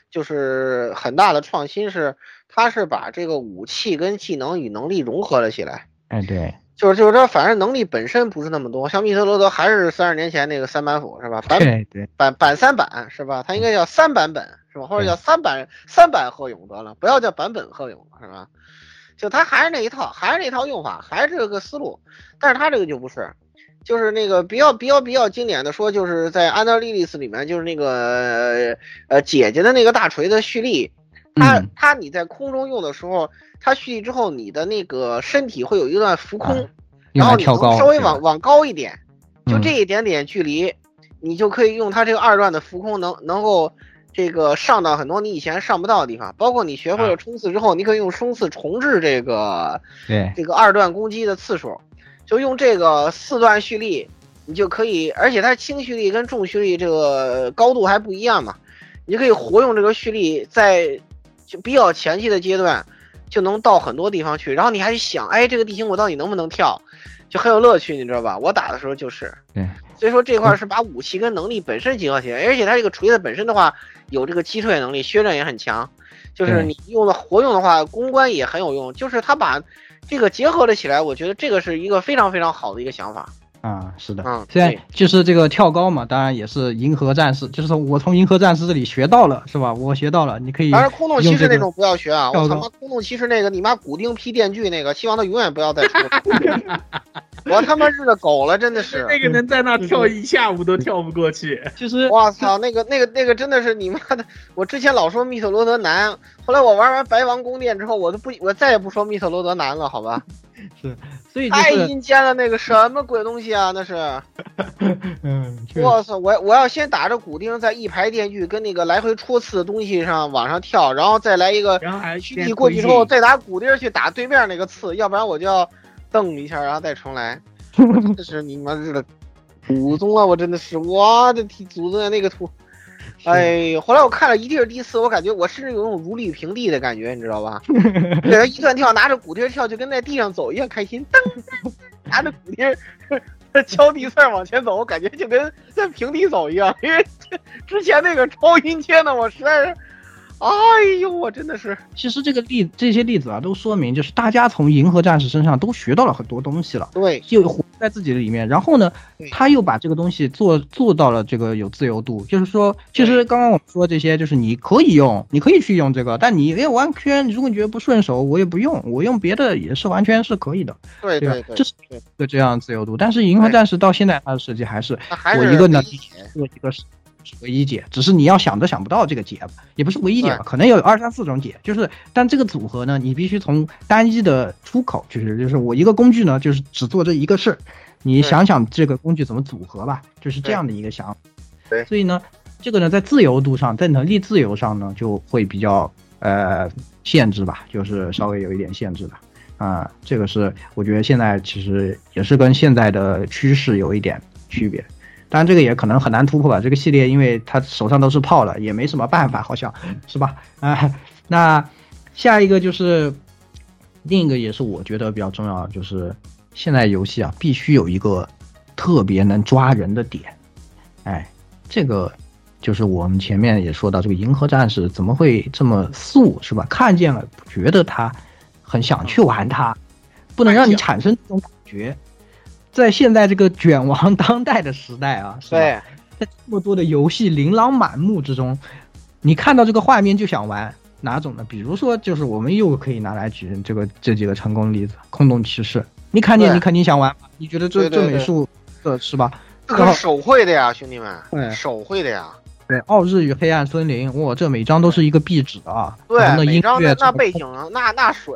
就是很大的创新是，他是把这个武器跟技能与能力融合了起来。哎，对，就是就是说，反正能力本身不是那么多，像密特罗德还是三十年前那个三板斧是吧？版对对，版版三版是吧？它应该叫三版本是吧？或者叫三版三版贺勇得了，不要叫版本贺勇是吧？就他还是那一套，还是那套用法，还是这个思路，但是他这个就不是，就是那个比较比较比较经典的说，就是在安德利利斯里面，就是那个呃姐姐的那个大锤的蓄力，它嗯。它你在空中用的时候，它蓄力之后，你的那个身体会有一段浮空，用然后你稍微往往高一点，就嗯。这一点点距离，你就可以用它这个二段的浮空能能够这个上到很多你以前上不到的地方，包括你学会了冲刺之后，你可以用冲刺重置这个对。这个二段攻击的次数，就用这个四段蓄力，你就可以，而且它轻蓄力跟重蓄力这个高度还不一样嘛，你就可以活用这个蓄力，在就比较前期的阶段就能到很多地方去，然后你还想，哎，这个地形我到底能不能跳，就很有乐趣，你知道吧？我打的时候就是，对，所以说这块儿是把武器跟能力本身结合起来，而且它这个锤子本身的话有这个击退能力，削刃也很强，就是你用的活用的话，公关也很有用，就是它把这个结合了起来，我觉得这个是一个非常非常好的一个想法。啊，是的，嗯虽然对就是这个跳高嘛，当然也是银河战士，就是我从银河战士这里学到了，是吧？我学到了，你可以当然，空洞骑士那种不要学啊！我他妈空洞骑士那个，你妈骨钉劈电锯那个，希望他永远不要再出了。我他妈日的狗了，真的是！那个能在那跳一下午都跳不过去。其实我操，那个那个那个真的是你妈的！我之前老说密特罗德难，后来我玩完白王宫殿之后，我都不我再也不说密特罗德难了，好吧？所以就太阴间了，那个什么鬼东西啊？那是！我操！我我要先打着骨钉在一排电锯跟那个来回戳刺的东西上往上跳，然后再来一个然后还虚拟过去之后，再拿骨钉去打对面那个刺，要不然我就要蹬一下，然后再重来。真的是你妈日的祖宗啊！我真的是我的天，祖宗的那个图。哎呦！后来我看了一地儿第四，我感觉我甚至有种如履平地的感觉，你知道吧？给他一段跳，拿着鼓贴跳，就跟在地上走一样开心。噔，拿着鼓贴 敲地刺往前走，我感觉就跟在平地走一样。因为之前那个超音切的，我实在是，哎呦，我真的是。其实这个例这些例子啊，都说明就是大家从银河战士身上都学到了很多东西了。对，就活在自己的里面，然后呢，他又把这个东西做做到了这个有自由度，就是说，其实刚刚我们说这些，就是你可以用，你可以去用这个，但你哎完全，如果你觉得不顺手，我也不用，我用别的也是完全是可以的，对对对？对，这是对。一个这样的自由度，但是银河战士到现在它的设计还是我一个能理解做一个唯一解，只是你要想都想不到这个解，也不是唯一解吧，可能有二三四种解，就是但这个组合呢，你必须从单一的出口，就是就是我一个工具呢，就是只做这一个事儿，你想想这个工具怎么组合吧，就是这样的一个想法。对所以呢，这个呢在自由度上，在能力自由上呢就会比较呃限制吧，就是稍微有一点限制吧。啊、这个是我觉得现在其实也是跟现在的趋势有一点区别。当然，这个也可能很难突破吧。这个系列，因为他手上都是炮了，也没什么办法，好像是吧？啊，那下一个就是另一个，也是我觉得比较重要的，就是现在游戏啊，必须有一个特别能抓人的点。哎，这个就是我们前面也说到，这个银河战士怎么会这么素，是吧？看见了，觉得他很想去玩它，不能让你产生这种感觉。在现在这个卷王当代的时代啊，是吧？对，在这么多的游戏琳琅满目之中，你看到这个画面就想玩哪种呢？比如说，就是我们又可以拿来举这个这几个成功例子，空洞骑士，你看见你肯定想玩？你觉得这这美术，呃是吧？这可是手绘的呀，兄弟们，对手绘的呀。对，奥日与黑暗森林，哇，这每张都是一个壁纸啊，对，那每音乐张那那背景那那水，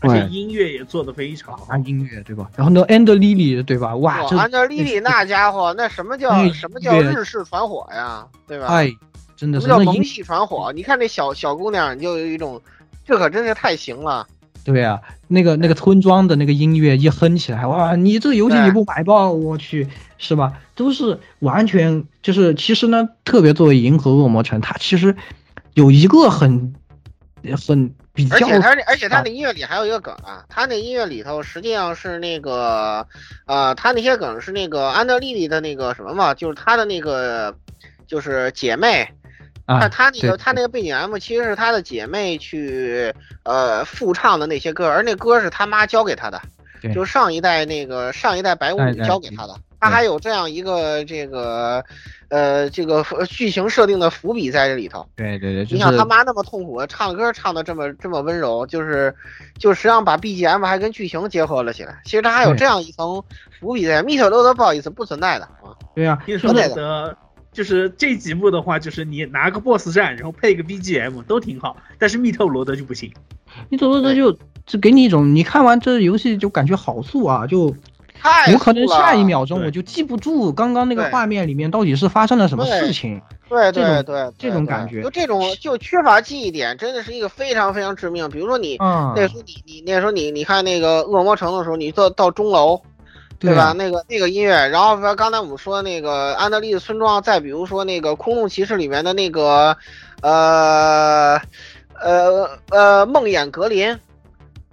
而且音乐也做的非常好啊。音乐对吧？然后呢，And Lily 对吧？哇，这哇，安德丽丽那家伙，那什么叫什么叫日式传火呀？对吧？哎，真的是那音萌系传火？你看那小小姑娘，你就有一种，这可真是太行了。对啊，那个那个村庄的那个音乐一哼起来，哇！你这个游戏你不买爆，我去，是吧？都是完全就是，其实呢，特别作为银河恶魔城，它其实有一个很很比较而且他那，而且他那音乐里还有一个梗啊，他那音乐里头实际上是那个，呃，他那些梗是那个安德丽丽的那个什么嘛，就是他的那个，就是姐妹，他啊，他那个他那个背景 M 其实是他的姐妹去呃复唱的那些歌，而那歌是他妈教给他的，对就上一代那个上一代白舞教给他的，他还有这样一个这个呃这个呃剧情设定的伏笔在这里头。对对对，就你想他妈那么痛苦，唱歌唱的这么这么温柔，就是就实际上把 BGM 还跟剧情结合了起来。其实他还有这样一层伏笔在，密特罗德不好意思不存在的啊。对啊，听说对的的，就是这几部的话，就是你拿个 BOSS 战，然后配个 BGM 都挺好，但是密特罗德就不行。密特罗德就就给你一种，你看完这游戏就感觉好素啊，就太有可能下一秒钟我就记不住刚刚那个画面里面到底是发生了什么事情。对对对，这种感觉就这种就缺乏记忆点，真的是一个非常非常致命。比如说你啊，那时候你你那时候你你看那个恶魔城的时候，你到到钟楼，对吧？啊？那个那个音乐，然后刚才我们说那个安德利的村庄，再比如说那个空洞骑士里面的那个，呃，呃呃梦魇格林，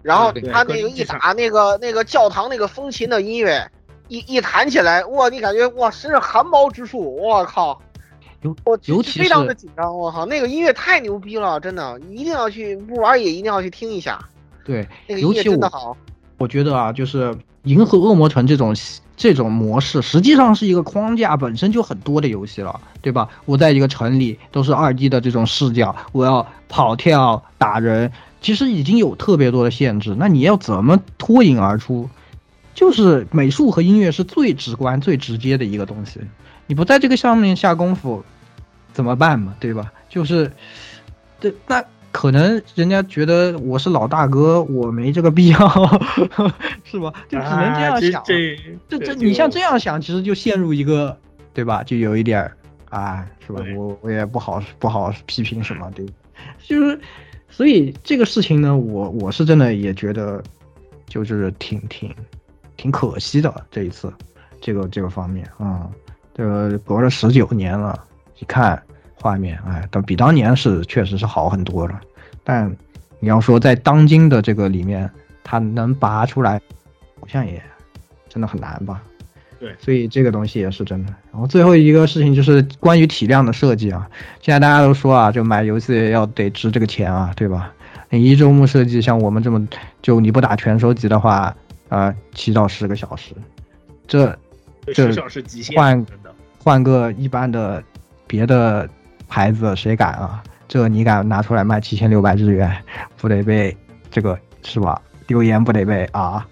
然后他那个一打那个那个教堂那个风琴的音乐，一一弹起来，哇，你感觉哇，身上汗毛直竖，我靠！尤我尤其非常的紧张，我靠，那个音乐太牛逼了，真的，一定要去不玩也一定要去听一下，对，那个音乐真的好。我觉得啊，就是银河恶魔城这种这种模式，实际上是一个框架本身就很多的游戏了，对吧？我在一个城里都是二 D 的这种视角，我要跑跳打人，其实已经有特别多的限制。那你要怎么脱颖而出？就是美术和音乐是最直观、最直接的一个东西。你不在这个上面下功夫，怎么办嘛？对吧？就是，对，那可能人家觉得我是老大哥，我没这个必要，是吧？就只能这样想。啊这这这，这你像这样想，其实就陷入一个，对吧？就有一点儿啊，是吧？我我也不好不好批评什么，对，就是，所以这个事情呢，我我是真的也觉得，就是挺挺挺可惜的这一次，这个这个方面啊、这个隔了十九年了，一看画面，哎，但比当年是确实是好很多了，但你要说在当今的这个里面，它能拔出来，好像也真的很难吧。对所以这个东西也是真的。然后最后一个事情就是关于体量的设计啊，现在大家都说啊，就买游戏要得值这个钱啊，对吧？你一周目设计像我们这么，就你不打全收集的话，呃，七到十个小时，这这换。换个一般的别的牌子，谁敢啊？这你敢拿出来卖七千六百日元，不得被这个是吧？留言不得被啊？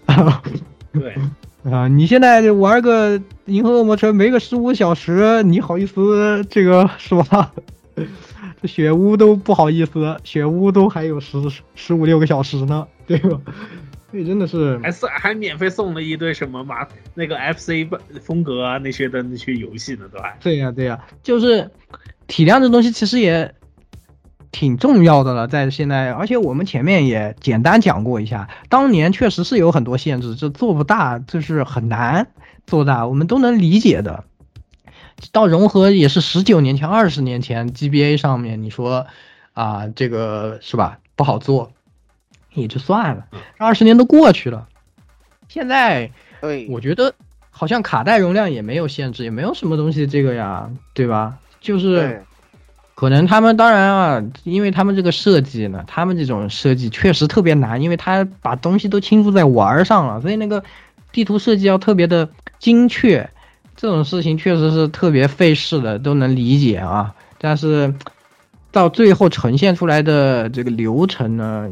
对，啊，你现在玩个《银河恶魔城》没个十五小时，你好意思这个是吧？这雪屋都不好意思，雪屋都还有十十五六个小时呢，对吧？所以真的是，还送还免费送了一堆什么马那个 FC 风格啊那些的那些游戏呢，对吧。对呀、对呀、就是体量这东西其实也挺重要的了，在现在，而且我们前面也简单讲过一下，当年确实是有很多限制，这做不大，就是很难做大，我们都能理解的。到融合也是十九年前、二十年前 GBA 上面，你说啊，这个是吧？不好做，也就算了，二十年都过去了，现在对，我觉得好像卡带容量也没有限制，也没有什么东西这个呀，对吧？就是对，可能他们当然啊，因为他们这个设计呢，他们这种设计确实特别难，因为他把东西都倾注在玩儿上了，所以那个地图设计要特别的精确，这种事情确实是特别费事的，都能理解啊。但是到最后呈现出来的这个流程呢，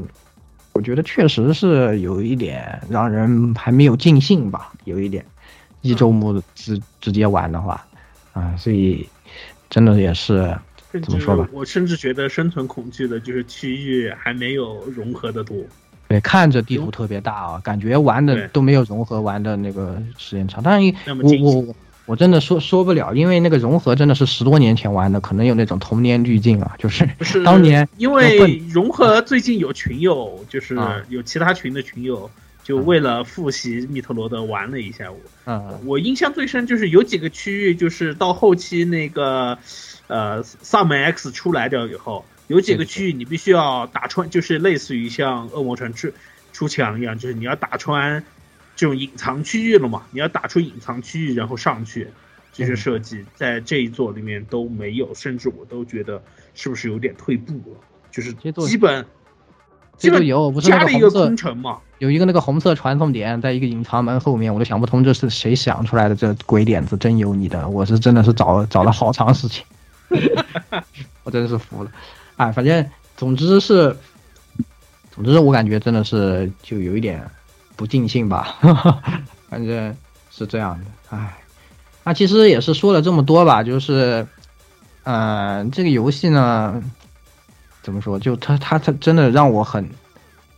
我觉得确实是有一点让人还没有尽兴吧，有一点一周目直直接玩的话，啊，所以真的也是甚至怎么说吧我甚至觉得生存恐惧的就是区域还没有融合的多。对，看着地图特别大啊，感觉玩的都没有融合玩的那个时间长。但是我我我真的说说不了，因为那个融合真的是十多年前玩的，可能有那种童年滤镜啊，就是不是 当年因为融合最近有群友，就是啊有其他群的群友，就为了复习密特罗德玩了一下我。嗯我印象最深就是有几个区域，就是到后期那个呃萨门 X 出来掉以后，有几个区域你必须要打穿，就是类似于像恶魔城出出墙一样，就是你要打穿这种隐藏区域了嘛，你要打出隐藏区域然后上去。这些设计在这一座里面都没有，甚至我都觉得是不是有点退步了？就是这座基本基这就本有不是加了一个空城嘛，有一个那个红色传送点在一个隐藏门后面，我都想不通这是谁想出来的这鬼点子，真有你的！我是真的是找找了好长时间，我真是服了。哎，反正总之是，总之我感觉真的是就有一点不尽兴吧，反正是这样的。哎，那其实也是说了这么多吧，就是，嗯、这个游戏呢，怎么说？就它它它真的让我很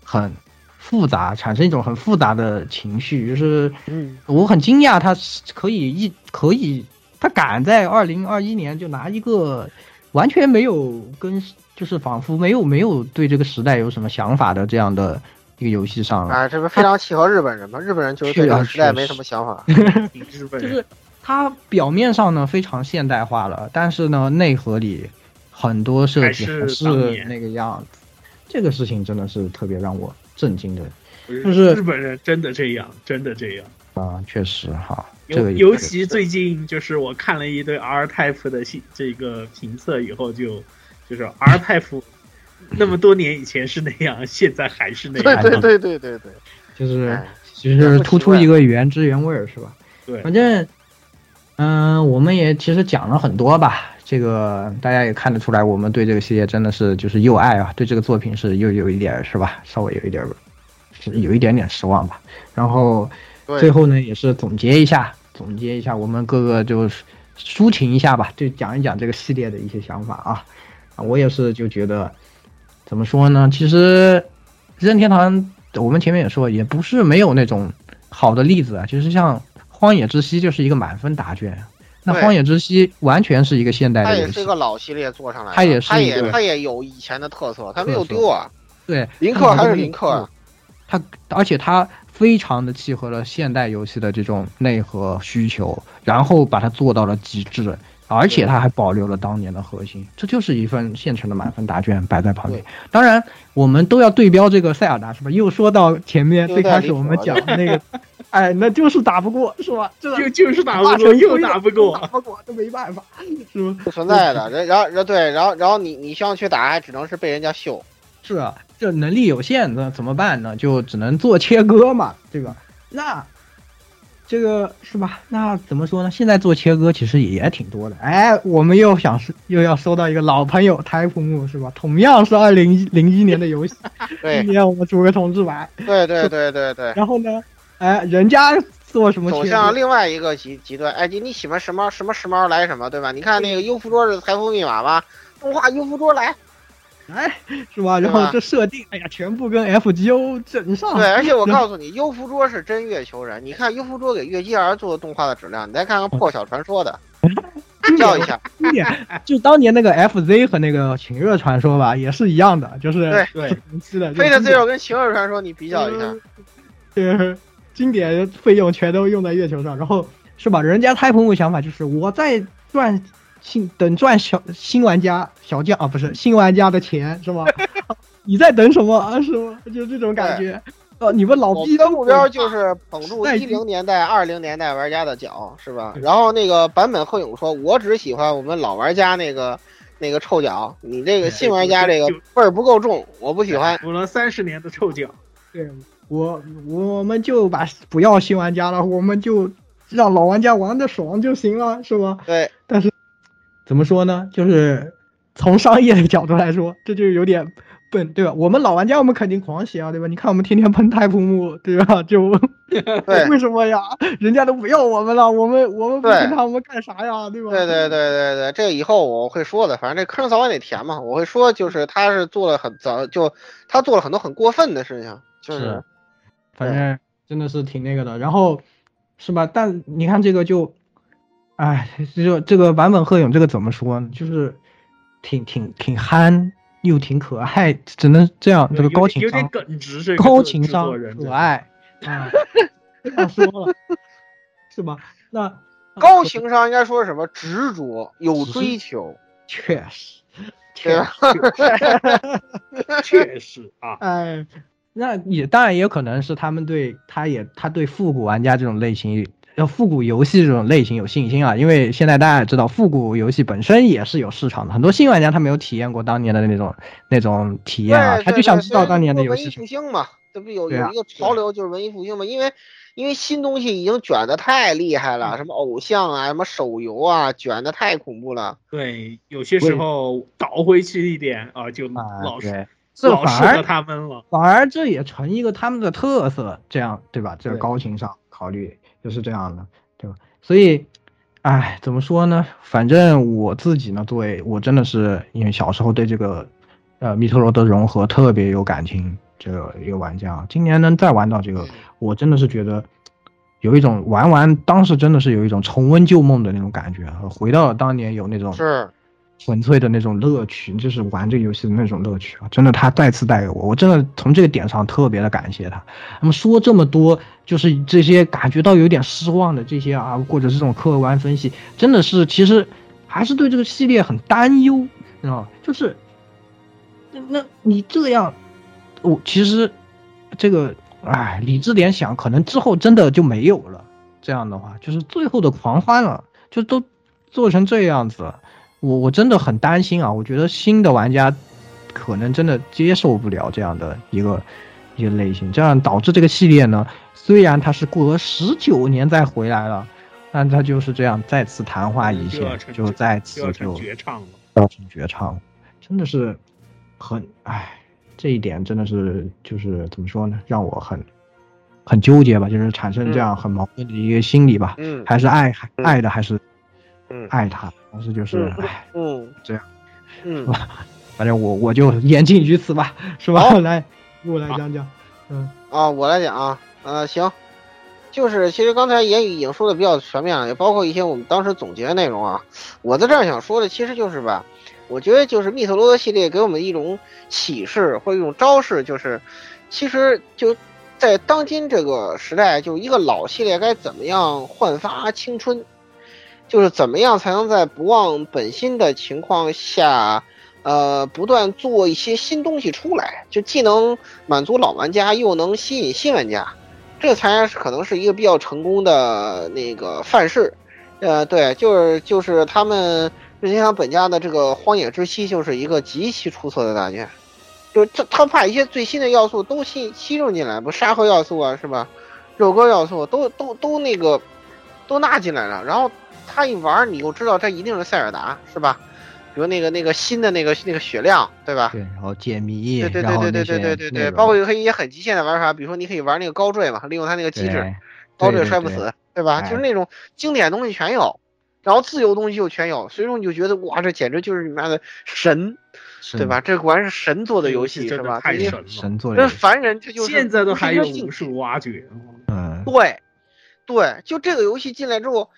很复杂，产生一种很复杂的情绪，就是嗯，我很惊讶，它可以一可以，他敢在二零二一年就拿一个完全没有跟，就是仿佛没有没有对这个时代有什么想法的这样的一个游戏上了。啊，这不非常契合日本人吗？日本人就是对这个时代没什么想法。日本人就是他表面上呢非常现代化了，但是呢内核里很多设计还是那个样子。这个事情真的是特别让我震惊的不就是日本人真的这样，真的这样。啊，确实哈，这尤其最近就是我看了一堆 R Type 的信这个评测以后就，就是 R Type 那么多年以前是那样，现在还是那样。对对对对对对，就是哎其实突出一个原汁原味儿是吧？对反正，嗯、我们也其实讲了很多吧。这个大家也看得出来，我们对这个系列真的是就是又爱啊，对这个作品是又有一点是吧？稍微有一点有一点点失望吧。然后最后呢，也是总结一下，总结一下我们各个就是抒情一下吧，就讲一讲这个系列的一些想法啊。啊，我也是就觉得，怎么说呢？其实任天堂，我们前面也说，也不是没有那种好的例子啊。就是像《荒野之息》就是一个满分答卷，那《荒野之息》完全是一个现代的它也是一，个老系列做上来的，它也是它也它也有以前的特色，它没有丢啊。对，林克还是林克啊，它而且它非常的契合了现代游戏的这种内核需求，然后把它做到了极致，而且它还保留了当年的核心，这就是一份现成的满分答卷摆在旁边。当然，我们都要对标这个塞尔达，是吧？又说到前面最开始我们讲的那个，哎，那就是打不过，是吧？这就就是打不大过，又打不过打。不过，这没办法，是吧？不存在的。然然后然后对，然后然后你你需要去打，还只能是被人家秀。是啊，这能力有限，那怎么办呢？就只能做切割嘛，对吧？那这个是吧？那怎么说呢？现在做切割其实也挺多的。哎，我们又想是又要收到一个老朋友台普木是吧？同样是二零零一年的游戏，对今年我们组个同志版，对对对对对，然后呢，哎，人家做什么走？向另外一个极极端。哎，你你喜欢什么什么时髦来什么，对吧？你看那个优芙桌的财富密码吧，动画优芙桌来。哎，是吧？然后这设定，哎呀，全部跟 FGO 整上。对，而且我告诉你，优芙桌是真月球人。你看优芙桌给月姬儿做的动画的质量，你再看看破晓传说的，叫一下。经典，就当年那个 FZ 和那个情热传说吧，也是一样的，就是对对同期的。飞的 Zero 跟晴儿传说你比较一下，呃，经典费用全都用在月球上，然后是吧？人家太空的想法就是我在赚新等赚小新玩家小将啊，不是新玩家的钱是吗？你在等什么啊？是吗？就这种感觉。呃，你们老我逼的目标就是捧住在一零年代、二零年代玩家的脚，是吧？然后那个坂本鹤勇说：“我只喜欢我们老玩家那个那个臭脚，你这个新玩家这个味儿不够重，我不喜欢。补了三十年的臭脚。对我，我们就把不要新玩家了，我们就让老玩家玩的爽就行了，是吧？对，怎么说呢？就是从商业的角度来说，这就有点笨，对吧？我们老玩家我们肯定狂喜啊，对吧？你看我们天天喷太普木，对吧？就对 为什么呀？人家都不要我们了，我们我们不对跟他们干啥呀？对吧？对对对对对，这以后我会说的，反正这坑早晚得填嘛。我会说，就是他是做了很早，就他做了很多很过分的事情，就是是，反正真的是挺那个的。然后是吧？但你看这个就，哎，这个这个版本鹤勇这个怎么说呢？就是挺挺挺憨又挺可爱，只能这样。这个高情点有点商，耿直，这个高情商可爱啊，这样说了是吧？那 高情商应该说什么？执着，有追求，确实，确实？确实啊，哎，那也当然也有可能是他们对他也他对复古玩家这种类型，呃复古游戏这种类型有信心啊，因为现在大家也知道复古游戏本身也是有市场的，很多新玩家他没有体验过当年的那种那种体验啊，他就想知道当年的游戏文艺复兴嘛，这不有啊有一个潮流就是文艺复兴嘛，因为因为新东西已经卷的太厉害嗯了，什么偶像啊，什么手游啊，卷的太恐怖了。对，有些时候倒回去一点啊，就啊，老是老适合反而他们了。反而这也成一个他们的特色，这样对吧？这个高情商考虑就是这样的，对吧？所以，哎，怎么说呢？反正我自己呢，作为我真的是因为小时候对这个呃密特罗德融合特别有感情，这个一个玩家，今年能再玩到这个，我真的是觉得有一种玩完当时真的是有一种重温旧梦的那种感觉，回到了当年有那种是，纯粹的那种乐趣，就是玩这个游戏的那种乐趣啊！真的，他再次带给我，我真的从这个点上特别的感谢他。那么说这么多，就是这些感觉到有点失望的这些啊，或者是这种客观分析，真的是其实还是对这个系列很担忧，知道吗？就是那那你这样，我、其实这个哎，理智点想，可能之后真的就没有了。这样的话，就是最后的狂欢了，就都做成这样子了。我我真的很担心啊！我觉得新的玩家可能真的接受不了这样的一个一个类型，这样导致这个系列呢，虽然它是过了十九年再回来了，但它就是这样再次昙花一现就再次就绝唱了。要成绝唱，真的是很唉，这一点真的是就是怎么说呢，让我很很纠结吧，就是产生这样很矛盾的一个心理吧，嗯还是爱爱的还是嗯爱他，但是就是嗯这样嗯是吧？反正我我就言尽于此吧，是吧？来，我来讲讲，嗯啊，我来讲啊，呃，行，就是其实刚才言语已经说的比较全面了，也包括一些我们当时总结的内容啊。我在这儿想说的，其实就是吧，我觉得就是密特罗德系列给我们一种启示或者一种招式，就是其实就在当今这个时代，就一个老系列该怎么样焕发青春，就是怎么样才能在不忘本心的情况下。呃，不断做一些新东西出来，就既能满足老玩家，又能吸引新玩家，这才可能是一个比较成功的那个范式。呃，对，就是就是他们任天堂本家的这个《荒野之息》就是一个极其出色的大件，就他他把一些最新的要素都吸吸入进来，不沙盒要素啊，是吧？肉鸽要素都都都那个都纳进来了，然后他一玩，你又知道他一定是塞尔达，是吧？比如那个那个新的那个那个血量，对吧？对，然后解谜，对对对对对对对对对，包括可以一些很极限的玩法，比如说你可以玩那个高坠嘛，利用它那个机制，高坠摔不死，对吧？哎就是那种经典东西全有，然后自由东西又全有，所以说你就觉得哇，这简直就是你妈的神，对吧？这果然是神做的游戏是吧？神神做的游戏，凡人这就是现在都还有不是一个无数挖掘。嗯，对，对，就这个游戏进来之后，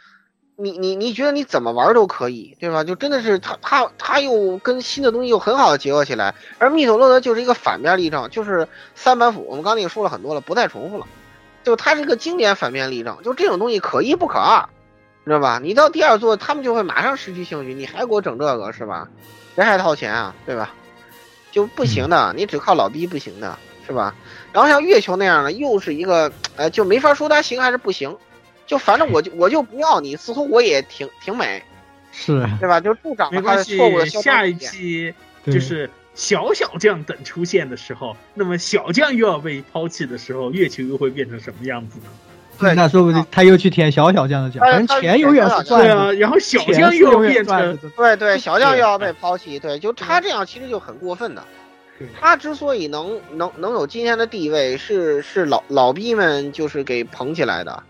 你你你觉得你怎么玩都可以，对吧？就真的是它它它又跟新的东西又很好的结合起来，而密特罗德就是一个反面例证，就是三板斧，我们刚才也说了很多了，不再重复了，就它是一个经典反面例证，就这种东西可一不可二，知道吧？你到第二座，他们就会马上失去兴趣，你还给我整这个是吧？人还掏钱啊，对吧？就不行的，你只靠老逼不行的，是吧？然后像月球那样的，又是一个，呃，就没法说它行还是不行，就反正我就我就不要你，似乎我也挺挺美，是，对吧？就助长没了它关系的错误的，消下一。期就是小小将等出现的时候，那么小将又要被抛弃的时候，月球又会变成什么样子呢？对那说不定他又去舔小小将的奖，他反正钱永远是赚的，对啊，然后小将又变成对对，小将又要被抛弃，对，就他这样其实就很过分的对。他之所以能能能有今天的地位，是是老老逼们就是给捧起来的，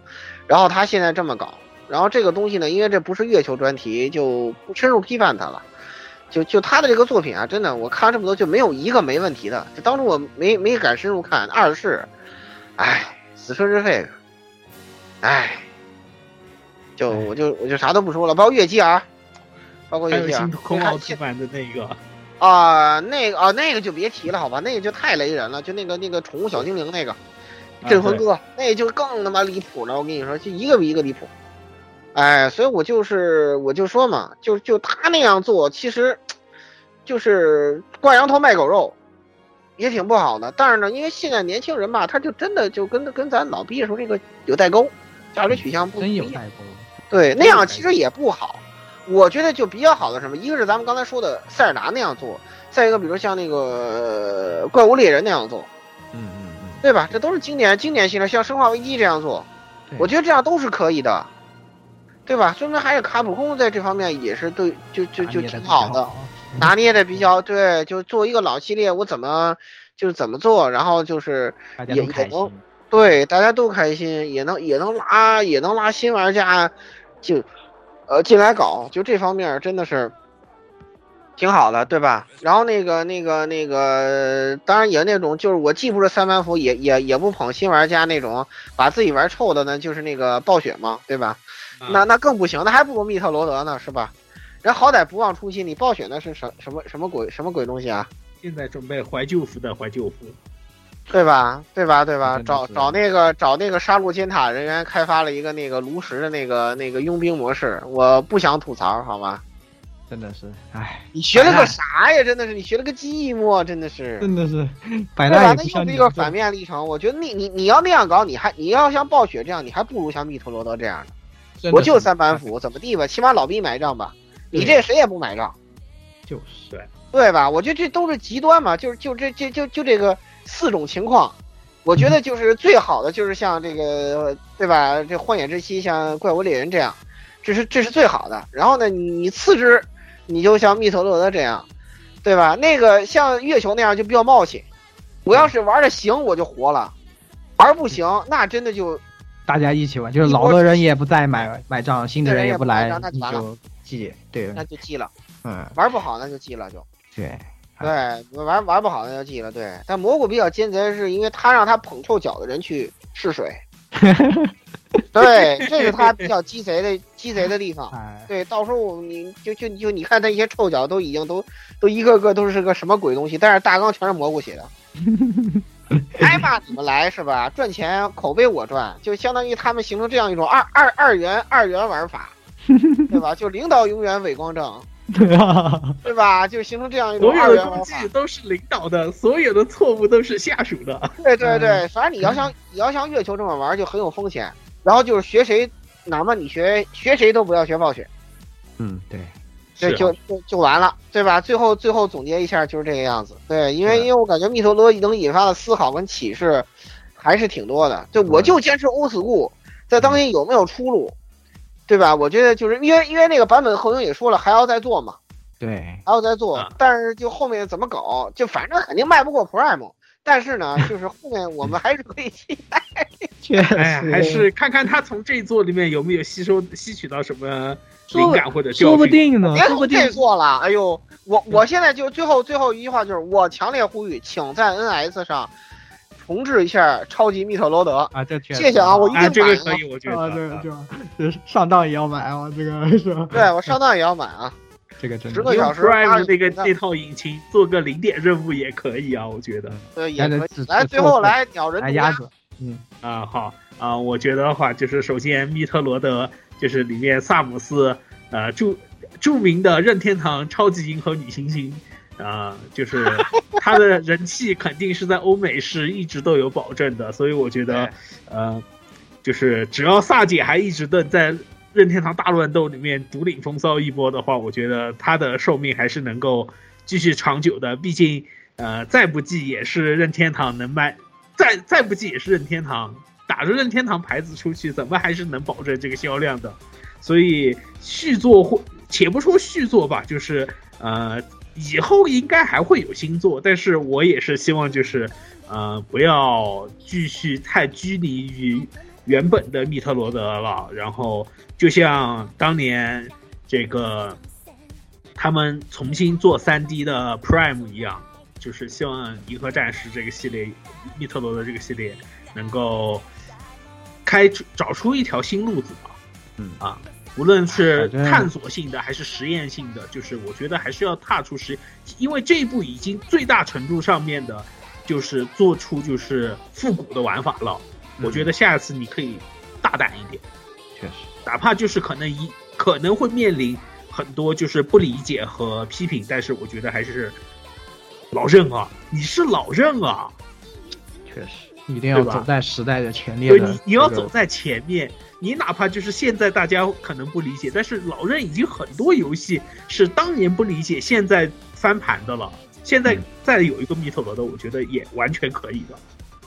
然后他现在这么搞，然后这个东西呢，因为这不是月球专题，就不深入批判他了。就就他的这个作品啊，真的我看了这么多，就没有一个没问题的。就当初我没没敢深入看，二是，唉，死春之费，唉，就我就我就啥都不说了，包括月姬啊，包括月姬啊星，空奥特曼的那个，啊，那个啊，那个就别提了，好吧，那个就太雷人了，就那个那个宠物小精灵那个镇魂歌，那就更他妈离谱了。我跟你说，就一个比一个离谱。哎，所以我就是我就说嘛，就就他那样做，其实就是挂羊头卖狗肉，也挺不好的。但是呢，因为现在年轻人吧，他就真的就跟跟咱老毕业时候那个有代沟，价值取向不不一样真有代沟。对，那样其实也不好。我觉得就比较好的什么，一个是咱们刚才说的塞尔达那样做，再一个比如像那个呃怪物猎人那样做，嗯嗯嗯，对吧？这都是经典经典系列，像生化危机这样做，我觉得这样都是可以的，对吧？说明还是卡普空在这方面也是对，就就就挺好的，拿捏的比较对。就做一个老系列，我怎么就是怎么做，然后就是也也能。对，大家都开心，也能也能拉也能拉新玩家，就呃进来搞，就这方面真的是挺好的，对吧？然后那个那个那个，当然也那种，就是我既不是三板斧，也也也不捧新玩家那种把自己玩臭的呢，就是那个暴雪嘛，对吧？啊那那更不行，那还不如密特罗德呢，是吧？人好歹不忘初心，你暴雪那是什什么什么鬼什么鬼东西啊？现在准备怀旧服的怀旧服，对吧？对吧？对吧？找找那个找那个杀戮尖塔人员开发了一个那个炉石的那个那个佣兵模式，我不想吐槽，好吗？真的是，唉，你学了个啥呀？真的是你学了个寂寞，真的是。真的是摆？烂那又是一个反面历程。我觉得你你你要那样搞，你还你要像暴雪这样，你还不如像密特罗德这样的。的我就三板斧，怎么地吧？起码老逼买账吧。你这谁也不买账，就是对吧？我觉得这都是极端嘛，就是就这这就就这个四种情况，我觉得就是最好的就是像这个对吧？这荒野之息像怪物猎人这样，这是这是最好的。然后呢，你你次之，你就像密特罗德这样，对吧？那个像月球那样就比较冒险。我要是玩的行，我就活了；玩不行，那真的就大家一起玩，就是老的人也不再买买账，新的人也不来你就记，对，那就记了。嗯，玩不好那就记了就。对，对，玩玩不好那就记了。对，但蘑菇比较奸贼，是因为他让他捧臭脚的人去试水。对，这是他比较鸡贼的鸡贼的地方。哎，对，到时候你就就就你看他一些臭脚都已经都都一个个都是个什么鬼东西，但是大纲全是蘑菇写的。挨骂怎么来是吧？赚钱口碑我赚，就相当于他们形成这样一种二二二元二元玩法，对吧？就领导永远伪光正，对啊，对吧？就形成这样一种所有的。功绩都是领导的，所有的错误都是下属的。对对对，反正你要像你要像月球这么玩就很有风险，然后就是学谁，哪怕你学学谁都不要学暴雪，嗯，对，对，是啊。就就就完了，对吧？最后最后总结一下就是这个样子，对，因为因为我感觉密陀罗能引发的思考跟启示还是挺多的，对，我就坚持 old school，在当今有没有出路，对吧？我觉得就是因为因为那个版本后英也说了还要再做嘛，对，还要再做啊，但是就后面怎么搞，就反正肯定卖不过 Prime，但是呢，就是后面我们还是可以期待。确哎，还是看看他从这一座里面有没有吸收吸取到什么灵感或者教训。说不定呢，别从说不定这做了，哎呦，我我现在就最后最后一句话就是，我强烈呼吁，请在 NS 上重置一下超级密特罗德。啊，这确实谢谢啊，我一啊，定买啊这个可以，我觉得。啊，这个就 这上当也要买啊，这个是吧？对我上当也要买啊，这个真的用十个小时 Prime 那个80那套引擎做个零点任务也可以啊，我觉得。对也可以。来，最后来鸟人鸭子，啊，好啊，我觉得的话就是首先密特罗德就是里面萨姆斯呃著著名的任天堂超级银河女星星。啊、就是他的人气肯定是在欧美是一直都有保证的，所以我觉得，呃，就是只要萨姐还一直的在任天堂大乱斗里面独领风骚一波的话，我觉得他的寿命还是能够继续长久的。毕竟，呃，再不济也是任天堂能卖，再再不济也是任天堂打着任天堂牌子出去，怎么还是能保证这个销量的？所以续作或且不说续作吧，就是呃，以后应该还会有新作，但是我也是希望就是呃不要继续太拘泥于原本的密特罗德了，然后就像当年这个他们重新做 3D 的 Prime 一样，就是希望《银河战士》这个系列，密特罗德这个系列能够开出找出一条新路子吧。嗯啊，无论是探索性的还是实验性的，就是我觉得还是要踏出实，因为这一步已经最大程度上面的，就是做出就是复古的玩法了。我觉得下一次你可以大胆一点，确实，哪怕就是可能一可能会面临很多就是不理解和批评，但是我觉得还是老任啊，你是老任啊，确实，一定要走在时代的前列对你你要走在前面，你哪怕就是现在大家可能不理解，但是老任已经很多游戏是当年不理解，现在翻盘的了。现在嗯再有一个密特罗德，我觉得也完全可以的。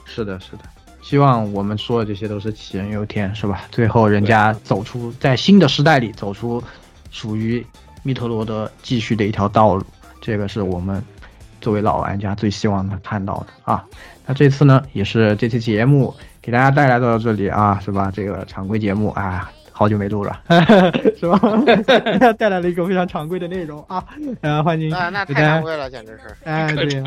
是的，是的。希望我们说的这些都是杞人忧天，是吧？最后人家走出在新的时代里走出属于密特罗德继续的一条道路，这个是我们作为老玩家最希望他看到的啊。那这次呢，也是这期节目给大家带来到这里啊，是吧？这个常规节目啊，好久没录了，是吧？带来了一个非常常规的内容啊，呃，欢迎啊，那太常规了，简直是。哎，对，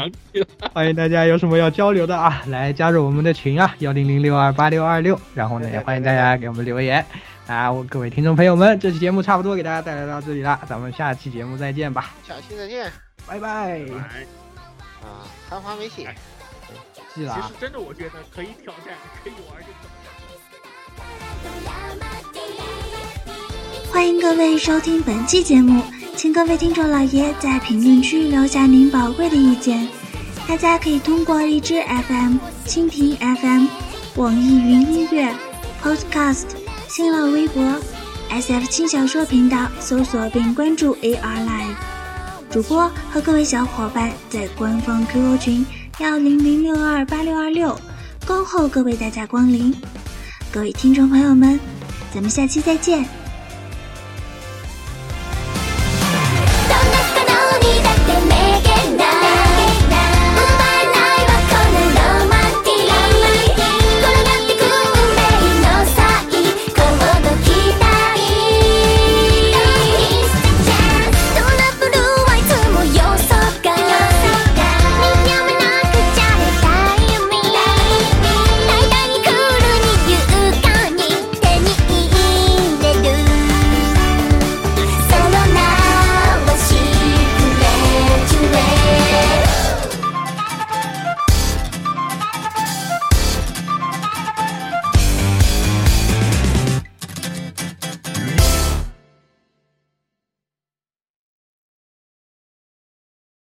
欢迎大家有什么要交流的啊，来加入我们的群啊，幺零零六二八六二六，然后呢，也欢迎大家给我们留言啊，我各位听众朋友们，这期节目差不多给大家带来到这里了，咱们下期节目再见吧，下期再见拜拜，哎啊！昙花没戏。其实。真的，我觉得可以挑战，可以玩就走。欢迎各位收听本期节目，请各位听众老爷在评论区留下您宝贵的意见。大家可以通过荔枝 FM、蜻蜓 FM、网易云音乐、Podcast、新浪微博、SF 轻小说频道搜索并关注 AR Live。主播和各位小伙伴在官方 QQ 群幺零零六二八六二六恭候各位大驾光临。各位听众朋友们，咱们下期再见。